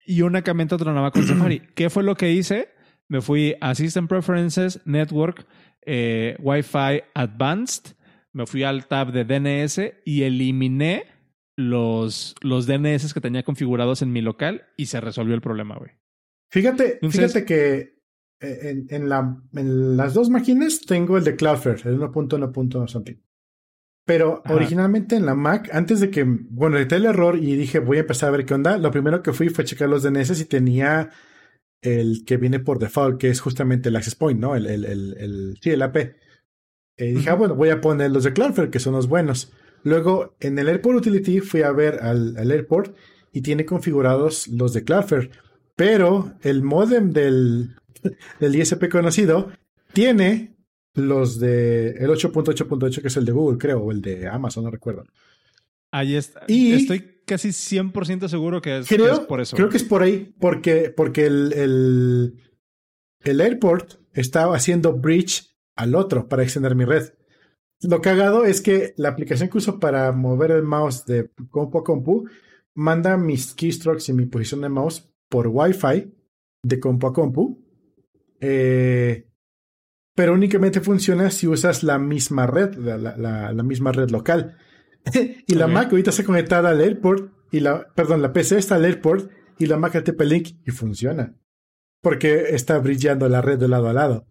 Speaker 2: Y únicamente tronaba con Safari. ¿Qué fue lo que hice? Me fui a System Preferences, Network, eh, Wi-Fi Advanced, me fui al tab de DNS y eliminé los, los DNS que tenía configurados en mi local y se resolvió el problema, güey.
Speaker 1: Fíjate, fíjate que eh, en, en, la, en las dos máquinas tengo el de Cloudflare, el 1.1.1 Pero originalmente en la Mac, antes de que, bueno, edité el error y dije voy a empezar a ver qué onda, lo primero que fui fue checar los DNS y tenía el que viene por default, que es justamente el access point, ¿no? El, el, el, el sí, el AP. Eh, dije, ah, bueno, voy a poner los de Cloudflare, que son los buenos. Luego, en el Airport Utility fui a ver al, Airport y tiene configurados los de Cloudflare. Pero el modem del, del ISP conocido tiene los de el 8.8.8, que es el de Google, creo, o el de Amazon, no recuerdo.
Speaker 2: Ahí está. Y Estoy casi 100% seguro que es, por eso.
Speaker 1: Creo que es por ahí, porque, porque el, el, el airport estaba haciendo bridge al otro para extender mi red. Lo cagado es que la aplicación que uso para mover el mouse de compu a compu manda mis keystrokes y mi posición de mouse por Wi-Fi de compu a compu. Eh, pero únicamente funciona si usas la misma red, la, misma red local. y la Mac ahorita está conectada al airport y la, perdón, la PC está al airport y la Mac a TP-Link y funciona. Porque está brillando la red de lado a lado.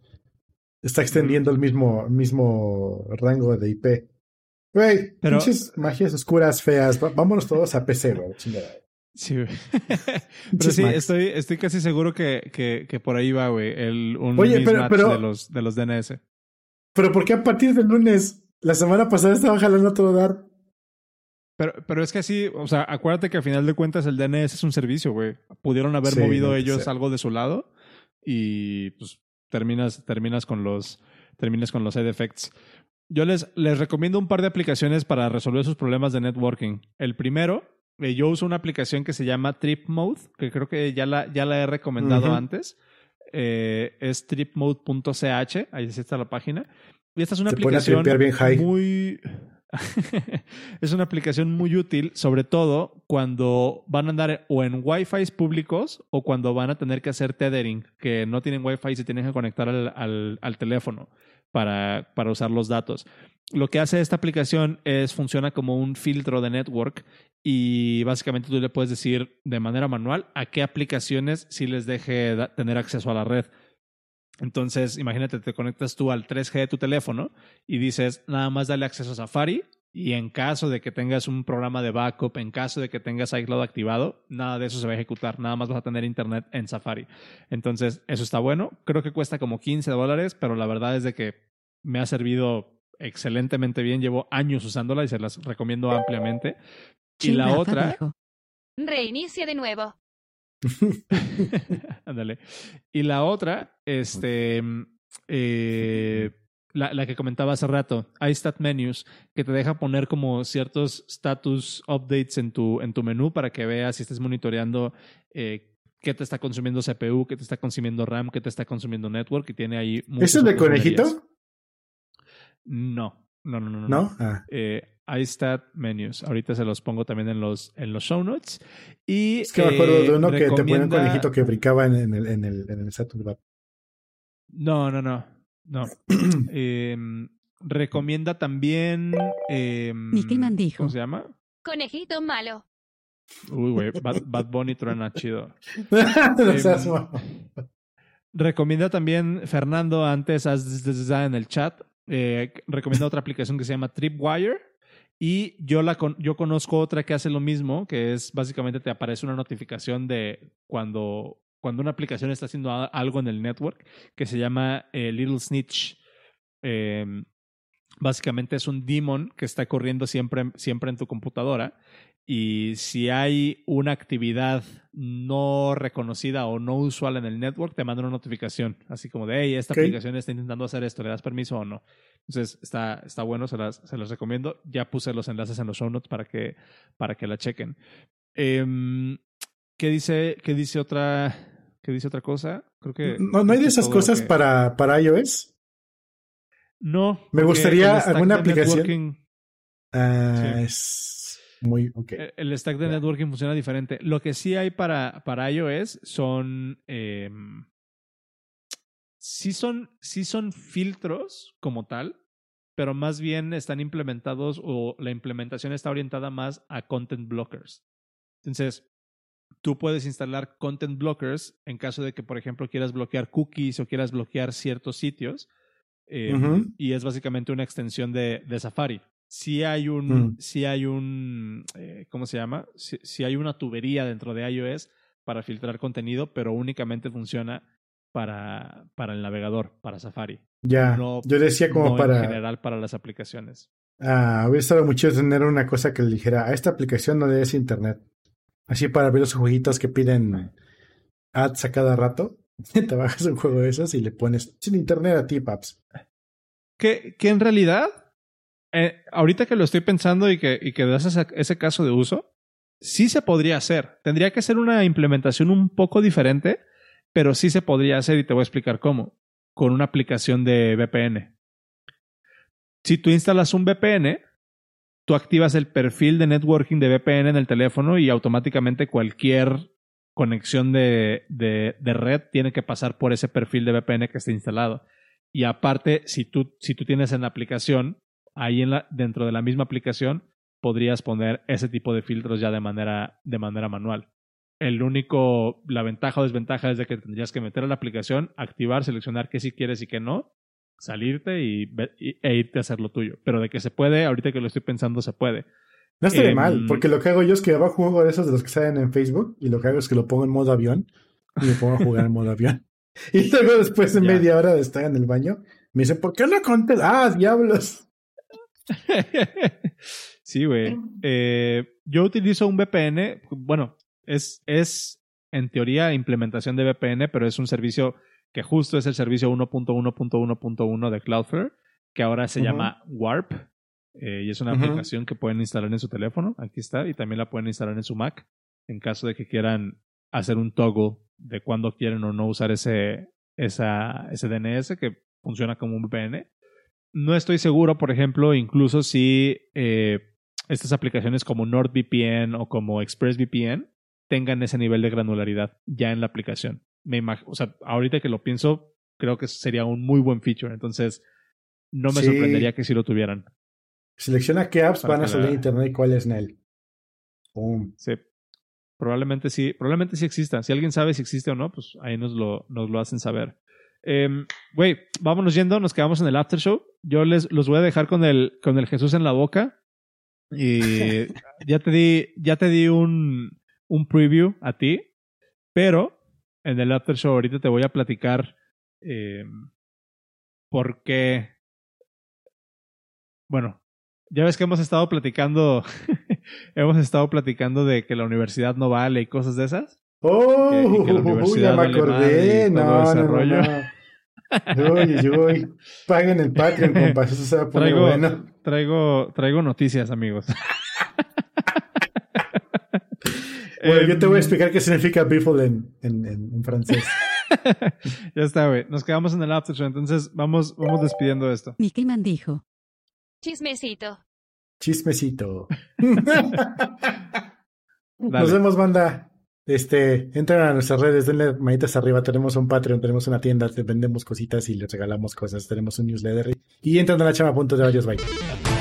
Speaker 1: Está extendiendo el mismo, mismo rango de IP. Güey, muchas magias oscuras, feas. Vámonos todos a PC, güey.
Speaker 2: Sí, pero sí, estoy, estoy casi seguro que, que, que por ahí va, güey. El, un Oye, pero, de, los, de los DNS.
Speaker 1: Pero ¿por qué a partir del lunes? La semana pasada estaba jalando todo dar.
Speaker 2: Pero, pero es que así, o sea, acuérdate que al final de cuentas el DNS es un servicio, güey. Pudieron haber movido ellos algo de su lado y pues terminas, terminas con los, terminas con los side effects. Yo les, les recomiendo un par de aplicaciones para resolver sus problemas de networking. El primero eh, yo uso una aplicación que se llama Trip Mode, que creo que ya la, ya la he recomendado antes. Eh, es tripmode.ch, ahí está la página. Y esta es una aplicación muy... es una aplicación muy útil, sobre todo cuando van a andar o en Wi-Fi públicos o cuando van a tener que hacer tethering, que no tienen Wi-Fi y se tienen que conectar al, al, teléfono para, para usar los datos. Lo que hace esta aplicación es funciona como un filtro de network y básicamente tú le puedes decir de manera manual a qué aplicaciones si les deje tener acceso a la red. Entonces, imagínate, te conectas tú al 3G de tu teléfono y dices, nada más dale acceso a Safari y en caso de que tengas un programa de backup, en caso de que tengas iCloud activado, nada de eso se va a ejecutar, nada más vas a tener internet en Safari. Entonces, eso está bueno. Creo que cuesta como 15 dólares, pero la verdad es de que me ha servido excelentemente bien. Llevo años usándola y se las recomiendo ampliamente. Y la otra.
Speaker 3: Reinicia de nuevo.
Speaker 2: Ándale. y la otra, este. Eh, la, la, que comentaba hace rato, iStat Menus, que te deja poner como ciertos status updates en tu, en tu menú para que veas si estés monitoreando eh, qué te está consumiendo CPU, qué te está consumiendo RAM, qué te está consumiendo network y tiene ahí...
Speaker 1: ¿Eso es de conejito?
Speaker 2: No, no, no, no.
Speaker 1: ¿No? ¿No? Ah.
Speaker 2: Eh, iStat menus. Ahorita se los pongo también en los, en los show notes. Y,
Speaker 1: es que me acuerdo de uno que te ponía un conejito que brincaba en, el, en el, en el Saturn
Speaker 2: No, no, no. No. Em, recomienda también. Eh,
Speaker 4: dijo.
Speaker 2: ¿Cómo se llama?
Speaker 3: Conejito malo.
Speaker 2: Uy, güey. Bad, Bad, Bunny truena chido. Em, recomienda también, Fernando, antes en el chat, eh, recomienda otra aplicación que se llama Tripwire. Y yo, la yo conozco otra que hace lo mismo, que es básicamente te aparece una notificación de cuando, cuando una aplicación está haciendo algo en el network, que se llama eh, Little Snitch. Em, básicamente es un daemon que está corriendo siempre, siempre en tu computadora y si hay una actividad no reconocida o no usual en el network, te manda una notificación, así como de, hey, esta aplicación está intentando hacer esto, ¿le das permiso o no? Entonces, está, está bueno, se las, se las recomiendo. Ya puse los enlaces en los show notes para que, para que la chequen. Em, ¿qué, dice, ¿Qué dice otra qué dice otra cosa? Creo que...
Speaker 1: ¿No, no hay de esas cosas para, para iOS?
Speaker 2: No.
Speaker 1: Me gustaría alguna aplicación. Ah, es muy,
Speaker 2: e, El stack de networking funciona diferente. Lo que sí hay para, para iOS son. Eh, sí son. Sí son filtros como tal. Pero más bien están implementados o la implementación está orientada más a content blockers. Entonces, tú puedes instalar content blockers en caso de que, por ejemplo, quieras bloquear cookies o quieras bloquear ciertos sitios. Eh, y es básicamente una extensión de, de Safari si hay un, mm. si hay un, eh, ¿cómo se llama? Si, hay una tubería dentro de iOS para filtrar contenido, pero únicamente funciona para, para el navegador, para Safari.
Speaker 1: Ya,
Speaker 2: No-
Speaker 1: yo decía como
Speaker 2: no
Speaker 1: para...
Speaker 2: en general para las aplicaciones.
Speaker 1: Ah, hubiera estado muy chido tener una cosa que le dijera, a esta aplicación no le des internet. Así para ver los jueguitos que piden ads a cada rato. Te bajas un juego de esos y le pones sin internet a ti, paps.
Speaker 2: Que, que en realidad, eh, ahorita que lo estoy pensando y que, das ese, caso de uso, sí se podría hacer. Tendría que ser una implementación un poco diferente, pero sí se podría hacer y te voy a explicar cómo. Con una aplicación de VPN. Si tú instalas un VPN, tú activas el perfil de networking de VPN en el teléfono y automáticamente cualquier conexión de, red tiene que pasar por ese perfil de VPN que esté instalado. Y aparte, si tú, si tú tienes en la aplicación, ahí en la, dentro de la misma aplicación, podrías poner ese tipo de filtros ya de manera, de manera manual. El único, la ventaja o desventaja es de que tendrías que meter a la aplicación, activar, seleccionar qué sí quieres y qué no, salirte y, e irte a hacer lo tuyo. Pero de que se puede, ahorita que lo estoy pensando, se puede.
Speaker 1: No estaría
Speaker 2: Em,
Speaker 1: mal, porque lo que hago yo es que bajo un juego de esos de los que salen en Facebook y lo que hago es que lo pongo en modo avión y me pongo a jugar en modo avión. Y luego después de media hora de estar en el baño, me dicen, ¿por qué no conté? Ah, diablos.
Speaker 2: sí, güey. Eh, yo utilizo un VPN. Bueno, es, es en teoría implementación de VPN, pero es un servicio que justo es el servicio 1.1.1.1 de Cloudflare, que ahora se llama Warp. eh, y es una aplicación que pueden instalar en su teléfono. Aquí está. Y también la pueden instalar en su Mac. En caso de que quieran hacer un toggle de cuándo quieren o no usar ese, esa, ese DNS que funciona como un VPN. No estoy seguro, por ejemplo, incluso si eh, estas aplicaciones como NordVPN o como ExpressVPN tengan ese nivel de granularidad ya en la aplicación. Me o sea, ahorita que lo pienso, creo que sería un muy buen feature. Entonces, no me
Speaker 1: Sí.
Speaker 2: sorprendería que sí lo tuvieran.
Speaker 1: Selecciona qué apps
Speaker 2: Para
Speaker 1: van a salir en internet y cuál es Nel. Pum.
Speaker 2: Sí. Probablemente sí, probablemente sí exista. Si alguien sabe si existe o no, pues ahí nos lo, nos lo hacen saber. Em, Güey, vámonos yendo, nos quedamos en el after show. Yo les los voy a dejar con el, con el Jesús en la boca. Y ya te di, ya te di un, un preview a ti. Pero en el after show ahorita te voy a platicar em, por qué. Bueno, ya ves que hemos estado platicando, hemos estado platicando de que la universidad no vale y cosas de esas.
Speaker 1: ¡Oh!
Speaker 2: Que- y que la
Speaker 1: ya me
Speaker 2: vale
Speaker 1: acordé.
Speaker 2: y todo
Speaker 1: No,
Speaker 2: ese
Speaker 1: no, no,
Speaker 2: rollo.
Speaker 1: no. Uy, uy, uy. Paguen el Patreon, compas. Eso se va a poner
Speaker 2: Traigo,
Speaker 1: bueno.
Speaker 2: traigo, traigo noticias, amigos.
Speaker 1: Bueno, yo te voy a
Speaker 2: Em,
Speaker 1: explicar qué significa biffle en, en, en, en francés.
Speaker 2: ya está, güey. Nos quedamos en el after show, entonces vamos, vamos despidiendo esto.
Speaker 4: Mickey Man dijo.
Speaker 3: Chismecito.
Speaker 1: Chismecito. Nos vemos, banda. Este, entren a nuestras redes, denle manitas arriba. Tenemos un Patreon, tenemos una tienda, vendemos cositas y les regalamos cosas. Tenemos un newsletter. Y entran a la chama.de. Bye.